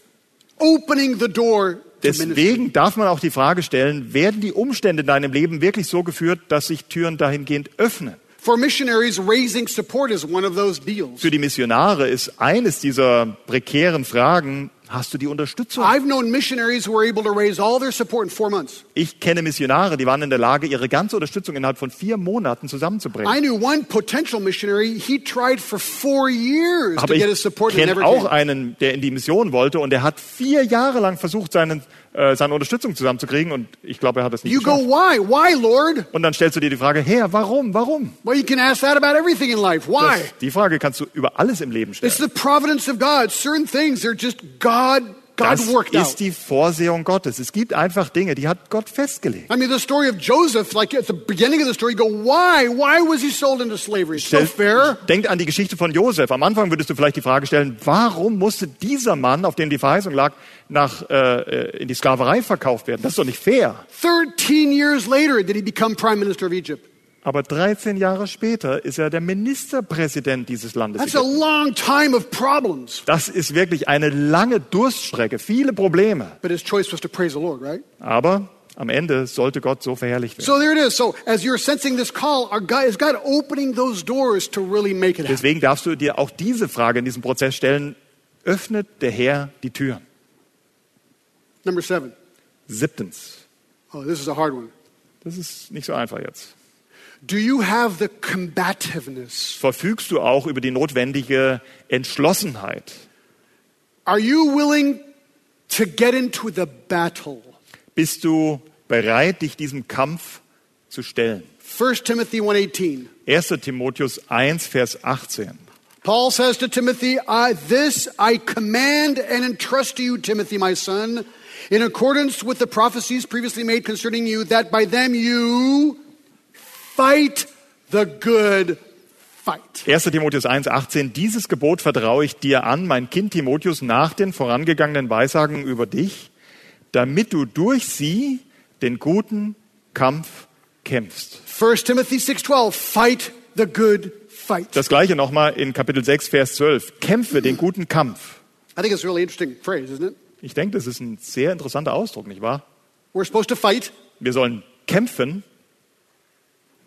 opening the door? Deswegen darf man auch die Frage stellen, werden die Umstände in deinem Leben wirklich so geführt, dass sich Türen dahingehend öffnen? For missionaries, raising support is one of those deals. Für die Missionare ist eines dieser prekären Fragen, hast du die Unterstützung? I've known missionaries who were able to raise all their support in four months. Ich kenne Missionare, die waren in der Lage, ihre ganze Unterstützung innerhalb von vier Monaten zusammenzubringen. I knew one potential missionary, he tried for four years to Aber ich kenne auch einen, der in die Mission wollte und der hat vier Jahre lang versucht, seinen, äh, seine Unterstützung zusammenzukriegen und ich glaube, er hat es nicht You go, geschafft. why? Why, Lord? Und dann stellst du dir die Frage, Herr, warum, warum? Well, you can ask that about everything in life. Why? Das, die Frage kannst du über alles im Leben stellen. It's the providence of God. Certain things are just God Das worked ist die Vorsehung Gottes. Es gibt einfach Dinge, die hat Gott festgelegt. I mean, the story of Joseph, like at the beginning of the story, you go, why? Why was he sold into slavery? So fair. denkt an die Geschichte von Josef. Am Anfang würdest du vielleicht die Frage stellen, warum musste dieser Mann, auf dem die Verheißung lag, nach, äh, in die Sklaverei verkauft werden? Das ist doch nicht fair. 13 years later did he become prime minister of Egypt. Aber 13 Jahre später ist er der Ministerpräsident dieses Landes. That's a long time of problems. Das ist wirklich eine lange Durststrecke, viele Probleme. But his choice was to praise the Lord, right? Aber am Ende sollte Gott so verherrlicht werden. So there it is. So as you're sensing this call, our God, is God opening those doors to really make it happen? Deswegen darfst du dir auch diese Frage in diesem Prozess stellen. Öffnet der Herr die Türen? Number seven. Siebtens. Oh, this is a hard one. Das ist nicht so einfach jetzt. Do you have the combativeness? Verfügst du auch über die notwendige Entschlossenheit? Are you willing to get into the battle? Bist du bereit, dich diesem Kampf zu stellen? 1 Timothy 1:18. 1. Timotheus 1, Vers 18. Paul says to Timothy, I, This I command and entrust to you, Timothy, my son, in accordance with the prophecies previously made concerning you, that by them you fight the good fight. 1. Timotheus 1, 18. Dieses Gebot vertraue ich dir an, mein Kind Timotheus, nach den vorangegangenen Weissagen über dich, damit du durch sie den guten Kampf kämpfst. 1 Timothy 6:12, fight the good fight. Das gleiche nochmal in Kapitel 6, Vers 12. Kämpfe den guten Kampf. I think it's a really interesting phrase, isn't it? Ich denke, das ist ein sehr interessanter Ausdruck, nicht wahr? We're supposed to fight Wir sollen kämpfen,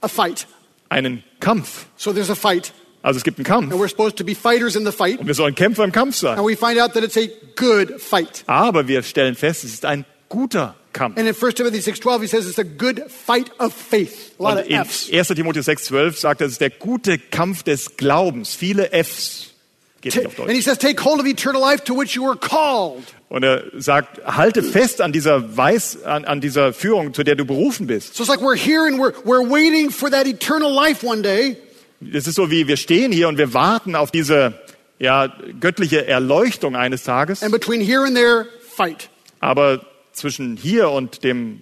a fight. einen Kampf. So there's a fight, Also es gibt einen Kampf and we're supposed to be fighters in the fight, und wir sollen Kämpfer im Kampf sein. and we find out that it's a good fight. Aber wir stellen fest, es ist ein guter Kampf. And in 1 Timothy 6:12 he says it's a good fight of faith. A lot Und of in F's. 1. Timotheus 6, 12 sagt er, es ist der gute Kampf des Glaubens. Viele Fs. Geht nicht auf And he Deutsch. says, Take hold of eternal life to which you were called. Und er sagt, halte fest an dieser Weiß, an, an dieser Führung, zu der du berufen bist. So it's like we're here and we're, we're waiting for that eternal life one day. Es ist so wie, wir stehen hier und wir warten auf diese, ja, göttliche Erleuchtung eines Tages. And between here and there, fight. Aber zwischen hier und dem,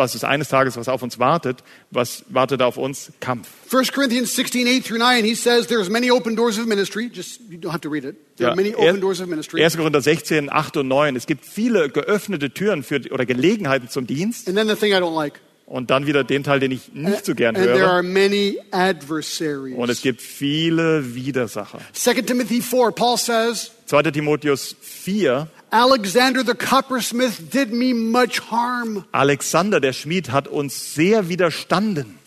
was ist eines Tages, was auf uns wartet, was wartet auf uns? Kampf. 1 Corinthians 16, 8 through 9, he says there's many open doors of ministry. Just, you don't have to read it. There Ja, are many er- open doors of ministry. 1. Korinther 16, 8 und 9. Es gibt viele geöffnete Türen für, oder Gelegenheiten zum Dienst. And then the thing I don't like. Und dann wieder den Teil, den ich nicht so gern höre. Und es gibt viele Widersacher. 2 Timothy 4, Paul says, 2. Timotheus 4. Alexander the coppersmith did me much harm. Alexander, der Schmied, hat uns sehr widerstanden.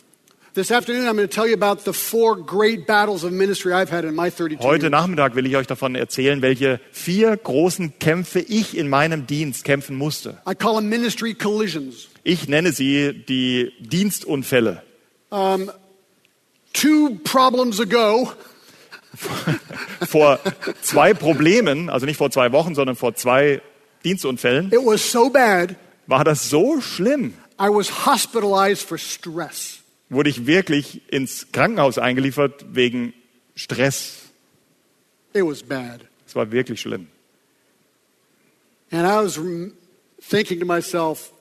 This afternoon, I'm going to tell you about the four great battles of ministry I've had in my 32 Heute. Nachmittag will ich euch davon erzählen, welche vier großen Kämpfe ich in meinem Dienst kämpfen musste. I call them ministry collisions. Ich nenne sie die Dienstunfälle. Two problems ago, vor zwei Problemen, also nicht vor zwei Wochen, sondern vor zwei Dienstunfällen, It was so bad, war das so schlimm, I was hospitalized for stress. wurde ich wirklich ins Krankenhaus eingeliefert wegen Stress. It was bad. Es war wirklich schlimm. And I was thinking to myself,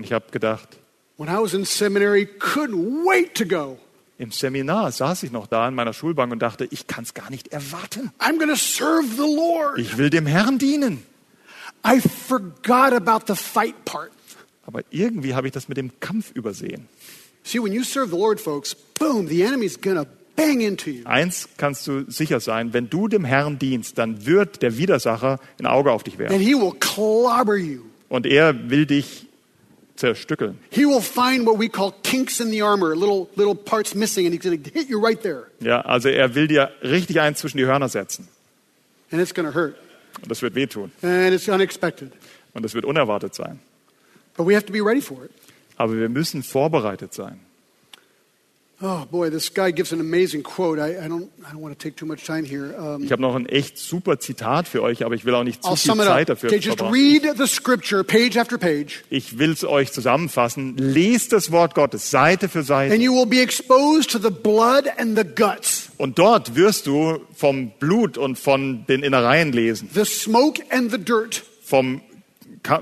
Und ich habe gedacht, when I was in seminary, couldn't wait to go. im Seminar saß ich noch da in meiner Schulbank und dachte, ich kann es gar nicht erwarten. I'm going to serve the Lord. Ich will dem Herrn dienen. I forgot about the fight part. Aber irgendwie habe ich das mit dem Kampf übersehen. See, when you serve the Lord, folks, boom, the enemy's going to bang into you. Eins kannst du sicher sein, wenn du dem Herrn dienst, dann wird der Widersacher ein Auge auf dich And werfen. he will clobber you. Und er will dich zerstückeln. He will find what we call kinks in the armor, little, little parts missing, and he's going to hit you right there. Ja, also er will dir richtig eins zwischen die Hörner setzen. And it's going to hurt. Und das wird wehtun. And it's unexpected. Und das wird unerwartet sein. But we have to be ready for it. Aber wir müssen vorbereitet sein. Oh, boy, this guy gives an amazing quote. I, I, don't, I don't want to take too much time here. Um, Ich habe noch ein echt super Zitat für euch, aber ich will auch nicht zu viel Zeit dafür Okay, just read the scripture page after page, Ich will es euch zusammenfassen. Lest das Wort Gottes Seite für Seite. and you will be exposed to the blood and the guts, Und dort wirst du vom Blut und von den Innereien lesen. the smoke and the dirt Vom,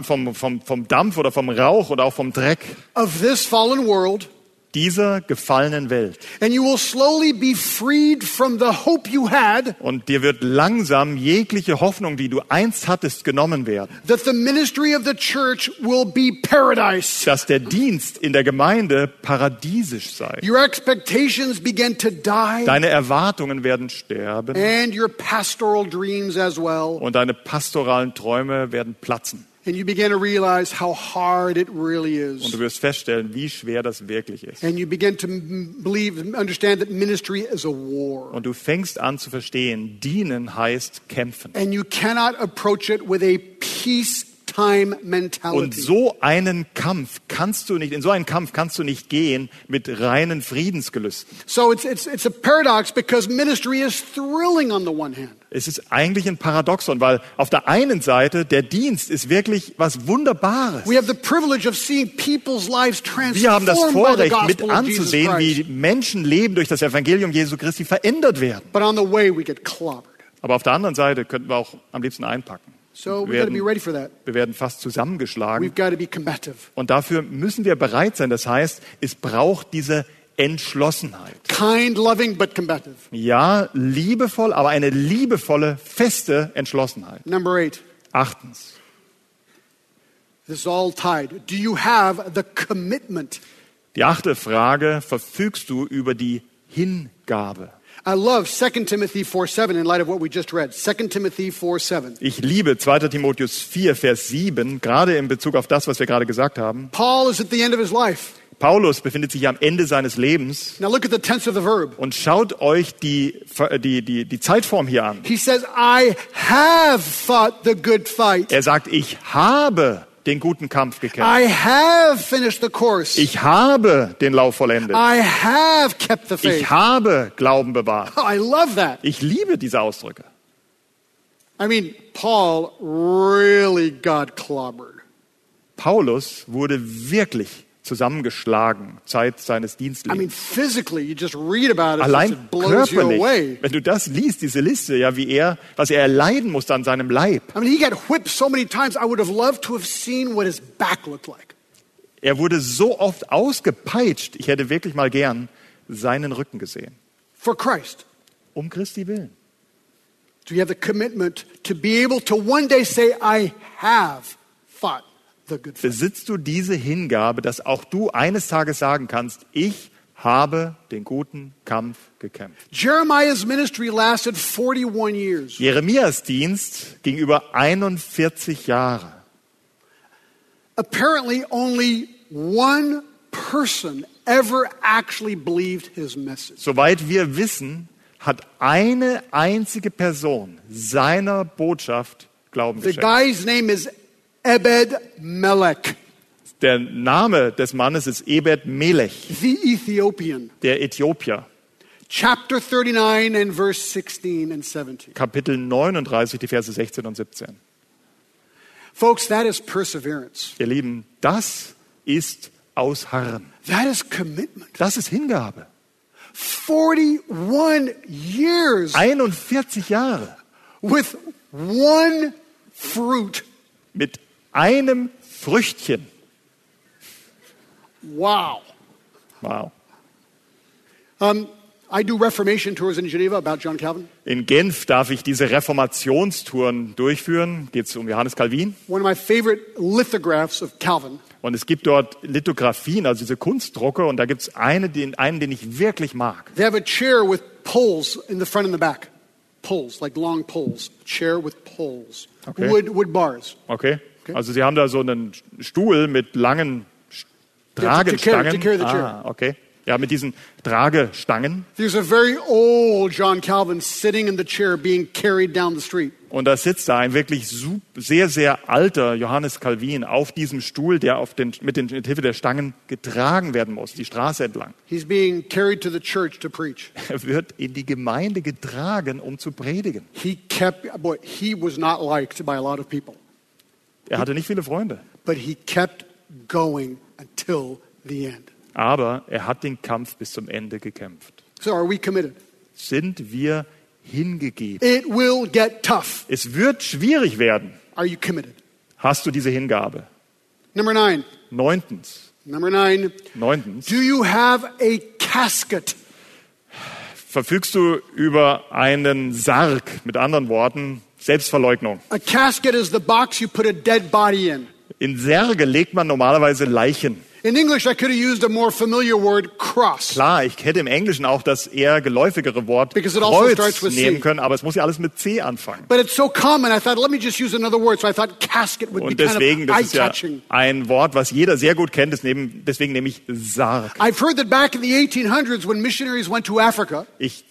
vom, vom, vom Dampf oder vom Rauch oder auch vom Dreck of this fallen world, dieser gefallenen Welt. and you will slowly be freed from the hope you had Und dir wird langsam jegliche Hoffnung, die du einst hattest, genommen werden. that the ministry of the church will be paradise. Dass der Dienst in der Gemeinde paradiesisch sei. Your expectations begin to die, Deine Erwartungen werden sterben and your pastoral dreams as well. und deine pastoralen Träume werden platzen. And you begin to realize how hard it really Und is. du wirst feststellen, wie schwer das wirklich ist. And you begin to believe, understand that ministry is a war. Und du fängst an zu verstehen, dienen heißt kämpfen. And you cannot approach it with a peacetime Und mentality. so einen Kampf kannst du nicht, in so einen Kampf kannst du nicht gehen mit reinen Friedensgelüsten. So it's, it's, it's a paradox because ministry is thrilling on the one hand. Es ist eigentlich ein Paradoxon, weil auf der einen Seite der Dienst ist wirklich was Wunderbares. We have the privilege of seeing people's lives Wir haben das Vorrecht, mit anzusehen, wie. Menschenleben durch das Evangelium Jesu Christi verändert werden. But on the way, we get clobbered. Aber auf der anderen Seite könnten wir auch am liebsten einpacken. So we've Wir got to be werden, ready for that. wir werden fast zusammengeschlagen. We've got to be combative. Und dafür müssen wir bereit sein. Das heißt, es braucht diese Entschlossenheit. Kind, loving, but combative. Ja, liebevoll, aber eine liebevolle, feste Entschlossenheit. Number eight. Achtens. This is all tied. Do you have the commitment? Die achte Frage, verfügst du über die Hingabe? I love 2 Timothy 4 7 in light of what we just read. 2 Timothy 4 7. Ich liebe 2. Timotheus 4, Vers 7, gerade in Bezug auf das, was wir gerade gesagt haben. Paul is at the end of his life. Paulus befindet sich am Ende seines Lebens Now look at the tense of the verb. und schaut euch die, die, die, die Zeitform hier an. He says, I have fought the good fight. Er sagt, ich habe den guten Kampf gekämpft. Ich habe den Lauf vollendet. I have kept the faith. Ich habe Glauben bewahrt. I love that. Ich liebe diese Ausdrücke. I mean, Paul really got clobbered. Paulus wurde wirklich zusammengeschlagen Zeit seines I mean, Dienstlebens. physically, you just read about it, Allein körperlich, wenn du das liest, diese Liste, ja, wie er, was er erleiden musste an seinem Leib. Er wurde so oft ausgepeitscht. Ich hätte wirklich mal gern seinen Rücken gesehen. For Christ. Um Christi willen. Do you have the commitment to be able to one day say, I have fought the good fight? Besitzt du diese Hingabe, dass auch du eines Tages sagen kannst, ich habe den guten Kampf gekämpft. Jeremiah's ministry lasted 41 years. Jeremias Dienst ging über 41 Jahre. Apparently, only one person ever actually believed his message. Soweit wir wissen, hat eine einzige Person seiner Botschaft Glauben The geschenkt. guy's name is Ebed Melech, Der Name des Mannes ist Ebed Melech, the Ethiopian. der Äthiopier. chapter 39 and verse 16 and 17. Kapitel 39, die Verse 16 und 17. Folks, that is perseverance. Ihr Lieben, das ist Ausharren. That is commitment. Das ist Hingabe. 41 years 41 Jahre with one fruit. mit einem Früchtchen. Wow. Wow. Um, I do Reformation tours in Geneva about John Calvin. In Genf darf ich diese Reformationstouren durchführen. Geht es um Johannes Calvin. One of my favorite lithographs of Calvin Und es gibt dort Lithografien, also diese Kunstdrucke. Und da gibt es eine, den, einen, den ich wirklich mag. They have a chair with poles in the front and the back. Poles, like long poles. Chair with poles. Okay. Wood, wood bars. Okay? Okay. Also sie haben da so einen Stuhl mit langen Tragestangen. to carry the chair. Ah, okay. Ja, mit diesen Tragestangen. There's a very old John Calvin sitting in the chair being carried down the street. Und da sitzt da ein wirklich sehr, sehr alter Johannes Calvin auf diesem Stuhl, der auf den, mit, den, mit Hilfe der Stangen getragen werden muss, die Straße entlang. He's being carried to the church to preach. Er wird in die Gemeinde getragen, um zu predigen. He kept, boy, he was not liked by a lot of people, Er hatte nicht viele Freunde, but he kept going until the end. aber er hat den Kampf bis zum Ende gekämpft. So are we committed? Sind wir hingegeben? It will get tough. Es wird schwierig werden. Are you committed? Hast du diese Hingabe? Number nine. Neuntens. Number nine. Neuntens. Do you have a casket? Verfügst du über einen Sarg, mit anderen Worten, Selbstverleugnung. A casket is the box you put a dead body in. In Särge legt man normalerweise Leichen. In English, I could have used a more familiar word, cross. Klar, ich hätte im Englischen auch das eher geläufigere Wort Because it also starts Kreuz nehmen können, aber es muss ja alles mit C anfangen. But it's so common, I thought, let me just use another word. So I thought casket would be Und kind deswegen, of das ist ja ein Wort, was jeder sehr gut kennt, das nehmen, deswegen nehme ich Sarg. I've heard that back in the 1800s, when missionaries went to Africa, Ich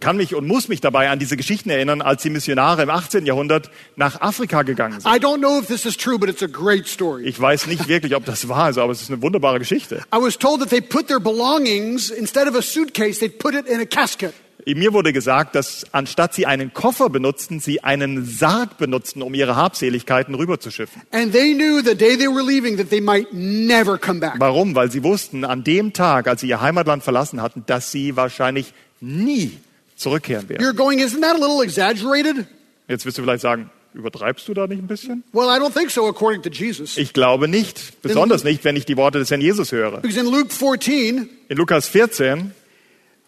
kann mich und muss mich dabei an diese Geschichten erinnern, als die Missionare im 18. Jahrhundert nach Afrika gegangen sind. I don't know if this is true, but it's a great story. Ich weiß nicht wirklich, ob das wahr ist, aber es ist eine wunderbare Geschichte. I was told that they put their belongings, instead of a suitcase, they'd put it in a casket. Mir wurde gesagt, dass anstatt sie einen Koffer benutzten, sie einen Sarg benutzten, um ihre Habseligkeiten rüberzuschiffen. Warum? Weil sie wussten, an dem Tag, als sie ihr Heimatland verlassen hatten, dass sie wahrscheinlich nie zurückkehren werden. You're going, isn't that a little exaggerated? Jetzt wirst du vielleicht sagen, übertreibst du da nicht ein bisschen? Well, I don't think so, according to Jesus. Ich glaube nicht, besonders nicht, wenn ich die Worte des Herrn Jesus höre. Because in Luke 14, In Lukas 14,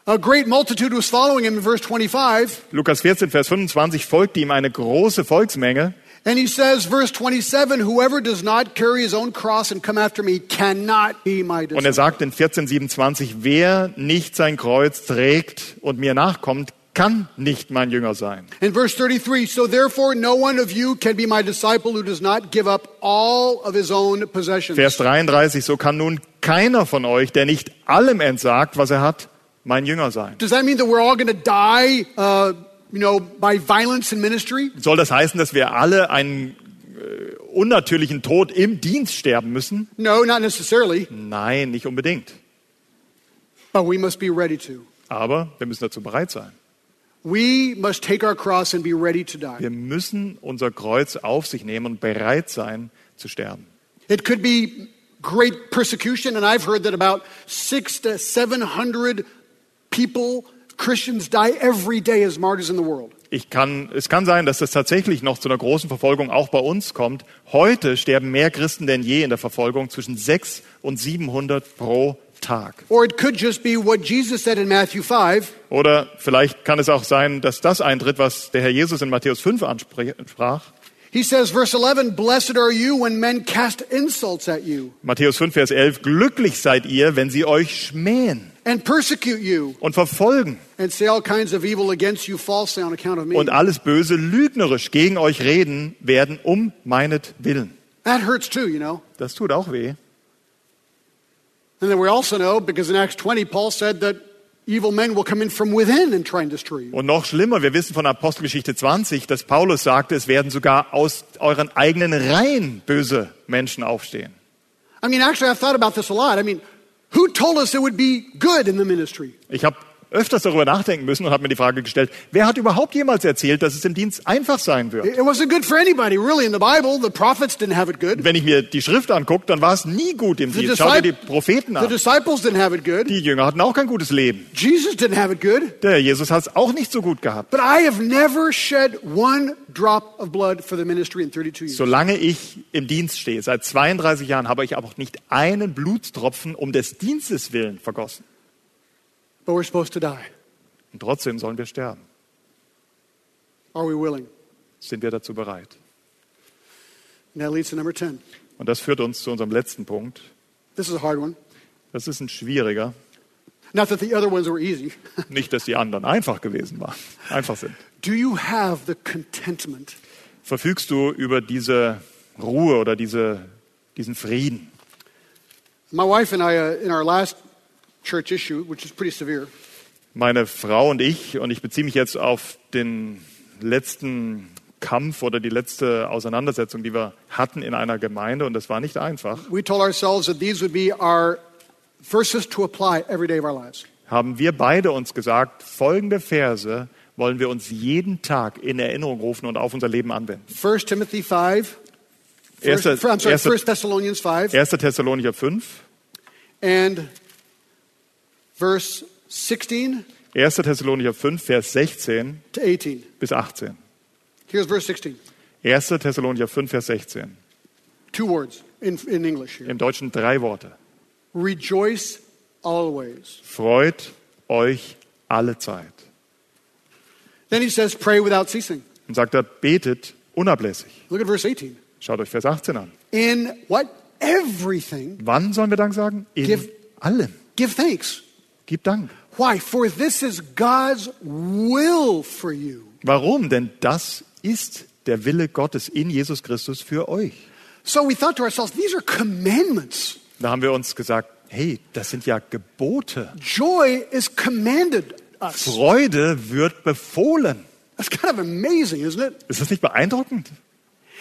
a great multitude was following him in verse 25. Lukas 14, Vers 25, folgte ihm eine große Volksmenge. And he says, verse 27, whoever does not carry his own cross and come after me cannot be my Und er disciple. sagt in 14, 27, wer nicht sein Kreuz trägt und mir nachkommt, kann nicht mein Jünger sein. In verse 33, so therefore no one of you can be my disciple who does not give up all of his own possessions. Vers 33, so kann nun keiner von euch, der nicht allem entsagt, was er hat, mein Jünger sein. Does that mean that we're all going to die, uh, you know, by violence in ministry? Soll das heißen, dass wir alle einen äh, unnatürlichen Tod im Dienst sterben müssen? No, not necessarily, Nein, nicht unbedingt. but we must be ready to. Aber wir müssen dazu bereit sein. We must take our cross and be ready to die. Wir müssen unser Kreuz auf sich nehmen und bereit sein zu sterben. It could be great persecution, and I've heard that about six to seven hundred people, Christians, die every day as martyrs in the world. Ich kann, es kann sein, dass das tatsächlich noch zu einer großen Verfolgung auch bei uns kommt. Heute sterben mehr Christen denn je in der Verfolgung, zwischen 6 und 700 pro Tag. Or it could just be what Jesus said in Matthew 5 Oder vielleicht kann es auch sein, dass das eintritt, was der Herr Jesus in Matthäus 5 ansprach. He says, verse 11, Blessed are you when men cast insults at you Matthäus 5, Vers 11. Glücklich seid ihr, wenn sie euch schmähen und verfolgen and say all kinds of evil against you falsely on account of me. und alles Böse lügnerisch gegen euch reden werden um meinetwillen. That hurts too, you know. Das tut auch weh. And then we also know, because in Acts 20, Paul said that evil men will come in from within and try and destroy you. Und noch schlimmer, wir wissen von Apostelgeschichte 20, dass Paulus sagte, es werden sogar aus euren eigenen Reihen böse Menschen aufstehen. I mean, actually, I've thought about this a lot. I mean, who told us it would be good in the ministry? Ich habe öfters darüber nachdenken müssen und habe mir die Frage gestellt, wer hat überhaupt jemals erzählt, dass es im Dienst einfach sein wird? It it wasn't good for anybody, really, in the Bible. The prophets didn't have it good. Wenn ich mir die Schrift angucke, dann war es nie gut im Dienst. Schau dir die Propheten an. disciples didn't have it good. Die Jünger hatten auch kein gutes Leben. Jesus didn't have it good. Der Jesus hat es auch nicht so gut gehabt. But I have never shed one drop of blood for the ministry in 32 years. Solange ich im Dienst stehe, seit 32 Jahren, habe ich aber auch nicht einen Blutstropfen um des Dienstes willen vergossen. But we're supposed to die. Und trotzdem sollen wir sterben. Are we willing? Sind wir dazu bereit? And that leads to number 10. Und das führt uns zu unserem letzten Punkt. This is a hard one. Das ist ein schwieriger. Not that the other ones were easy. Nicht, dass die anderen einfach gewesen waren, einfach sind. Do you have the contentment Verfügst du über diese Ruhe oder diese, diesen Frieden? My wife and I, uh, in our last church issue, which is pretty severe, Meine Frau und ich, und ich beziehe mich jetzt auf den letzten Kampf oder die letzte Auseinandersetzung, die wir hatten in einer Gemeinde, und das war nicht einfach, we told ourselves that these would be our verses to apply every day of our lives. haben wir beide uns gesagt, folgende Verse wollen wir uns jeden Tag in Erinnerung rufen und auf unser Leben anwenden. 1 Timothy 5, first, Erster- I'm sorry, erster- 1 Thessalonians 5, 1. Thessalonicher 5, and verse 16 1. Thessalonicher 5, Vers 16 to 18. bis 18. Here's verse 16. 1. Thessalonicher 5, Vers 16. Two words in, in English here. Im Deutschen drei Worte. Rejoice always. Freut euch alle Zeit. Then he says, pray without ceasing. Und sagt er, betet unablässig. Look at verse 18. Schaut euch Vers 18 an. In what? Everything, Wann sollen wir Dank sagen? In Give- allem. give thanks. Gib Dank. Why? For this is God's will for you. Warum? Denn das ist der Wille Gottes in Jesus Christus für euch. So we thought to ourselves, these are commandments. Da haben wir uns gesagt, hey, das sind ja Gebote. Joy is commanded us. Freude wird befohlen. That's kind of amazing, isn't it? Ist das nicht beeindruckend?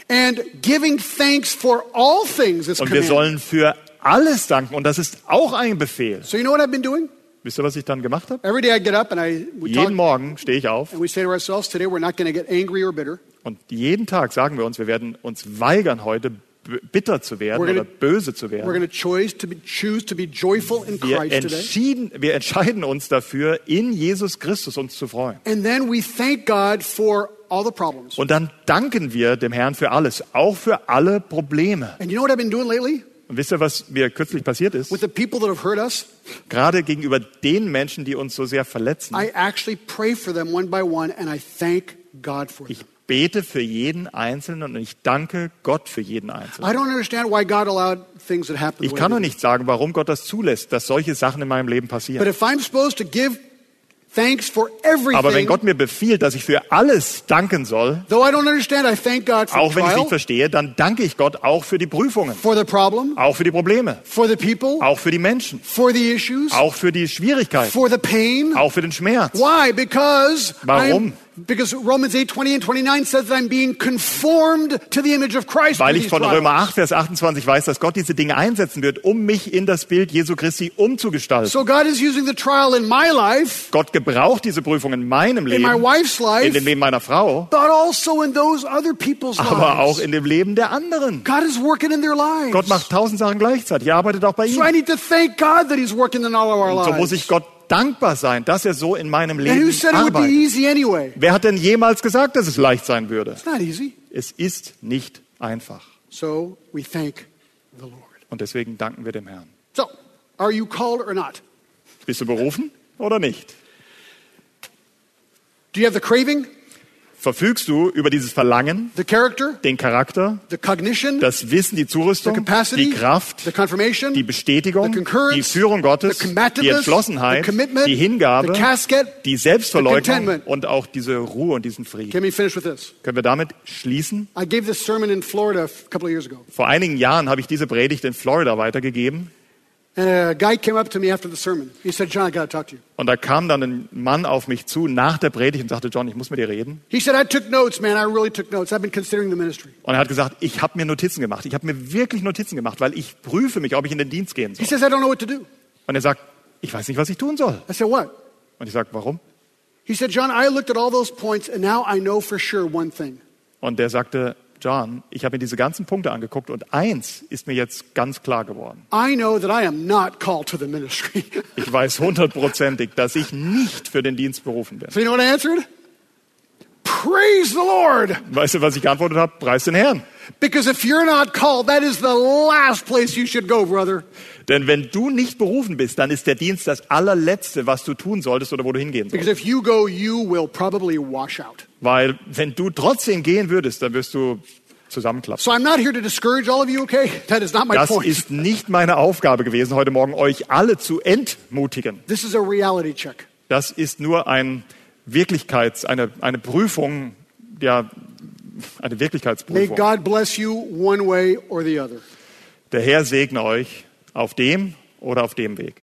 And giving thanks for all things is Und wir sollen für alles danken. Und das ist auch ein Befehl. So you know what I've been doing? Wisst ihr, was ich dann gemacht habe? Every day I get up and I we talk Jeden Morgen stehe ich auf and we say to ourselves, today we're not going to get angry or bitter. und jeden Tag sagen wir uns, wir werden uns weigern, heute bitter zu werden We're gonna- oder böse zu werden. going to choose to be, choose to be joyful in Wir, entschieden, wir entscheiden uns dafür, in Jesus Christus uns zu freuen. And then we thank God for all the problems. Und dann danken wir dem Herrn für alles, auch für alle Probleme. You know Und wisst ihr, was mir kürzlich passiert ist? With the people that have hurt us, Gerade gegenüber den Menschen, die uns so sehr verletzen. I actually pray for them one by one and I thank God for them. Ich bete für jeden Einzelnen und ich danke Gott für jeden Einzelnen. I don't understand why God allowed things that happened. Ich kann did. nicht sagen, warum Gott das zulässt, dass solche Sachen in meinem Leben But passieren. if I'm supposed to give Aber wenn everything, Gott mir befiehlt, dass ich für alles danken soll, though I don't understand, I thank God for auch wenn ich es nicht verstehe, dann danke ich Gott auch für die Prüfungen, for the problem, auch für die Probleme, for the people, auch für die Menschen, for the issues, auch für die Schwierigkeiten, for the pain. auch für den Schmerz. Why? Because Warum? I'm, because Romans 8, 20 and 29 says that I'm being conformed to the image of Christ. Weil ich von. Römer 8, Vers 28 weiß, dass Gott diese Dinge einsetzen wird, um mich in das Bild Jesu Christi umzugestalten. So God is using the trial in my life, Gott gebraucht diese Prüfung in meinem in my Leben, wife's in life, dem Leben meiner Frau, but also in those other people's aber auch lives. in dem Leben der anderen. God is working in their lives. Gott macht tausend Sachen gleichzeitig. Er arbeitet auch bei so I ihnen. need to thank God that He's working in all of our Und so muss lives. ich Gott dankbar sein, dass er so in meinem Leben arbeitet. anyway? Wer hat denn jemals gesagt, dass es leicht sein würde? Es ist nicht einfach. So we thank the Lord. Und deswegen danken wir dem Herrn. So, are you called or not? Bist du berufen oder nicht? Do you have the craving, Verfügst du über dieses Verlangen, den Charakter, das Wissen, die Zurüstung, capacity, die Kraft, the confirmation, die Bestätigung, die Führung Gottes, die Entschlossenheit, die Hingabe, casket, die Selbstverleugnung und auch diese Ruhe und diesen Frieden. Let me finish with this. Können wir damit schließen? I gave this sermon in Florida a couple of years ago. Vor einigen Jahren habe ich diese Predigt in Florida weitergegeben und da kam dann ein Mann auf mich zu nach der Predigt und sagte, John, ich muss mit dir reden. He said, I took notes, man. I really took notes. I've been considering the ministry. Und er hat gesagt, ich habe mir Notizen gemacht. Ich habe mir wirklich Notizen gemacht, weil ich prüfe mich, ob ich in den Dienst gehen He soll. says, I don't know what to do. Und er sagt, ich weiß nicht, was ich tun soll. I said, what? Und ich sage, warum? He said, John, I looked at all those points and now I know for sure one thing. Und der sagte, John, ich habe mir diese ganzen Punkte angeguckt und eins ist mir jetzt ganz klar geworden. I know that I am not called to the ministry. Ich weiß hundertprozentig, dass ich nicht für den Dienst berufen bin. so you know what I answered? Praise the Lord. Weißt du, was ich geantwortet habe? Preis den Herrn. Because if you're not called, that is the last place you should go, brother. Denn wenn du nicht berufen bist, dann ist der Dienst das allerletzte, was du tun solltest oder wo du hingehen Because sollst. if you go, you will probably wash out. Weil wenn du trotzdem gehen würdest, dann wirst du zusammenklappen. So I'm not here to discourage all of you, okay? That is not my Das point. ist nicht meine Aufgabe gewesen, heute Morgen euch alle zu entmutigen. This is a reality check. Das ist nur ein Wirklichkeits, eine, eine Prüfung, ja, eine May Wirklichkeitsprüfung. God bless you one way or the other. Der Herr segne euch auf dem oder auf dem Weg.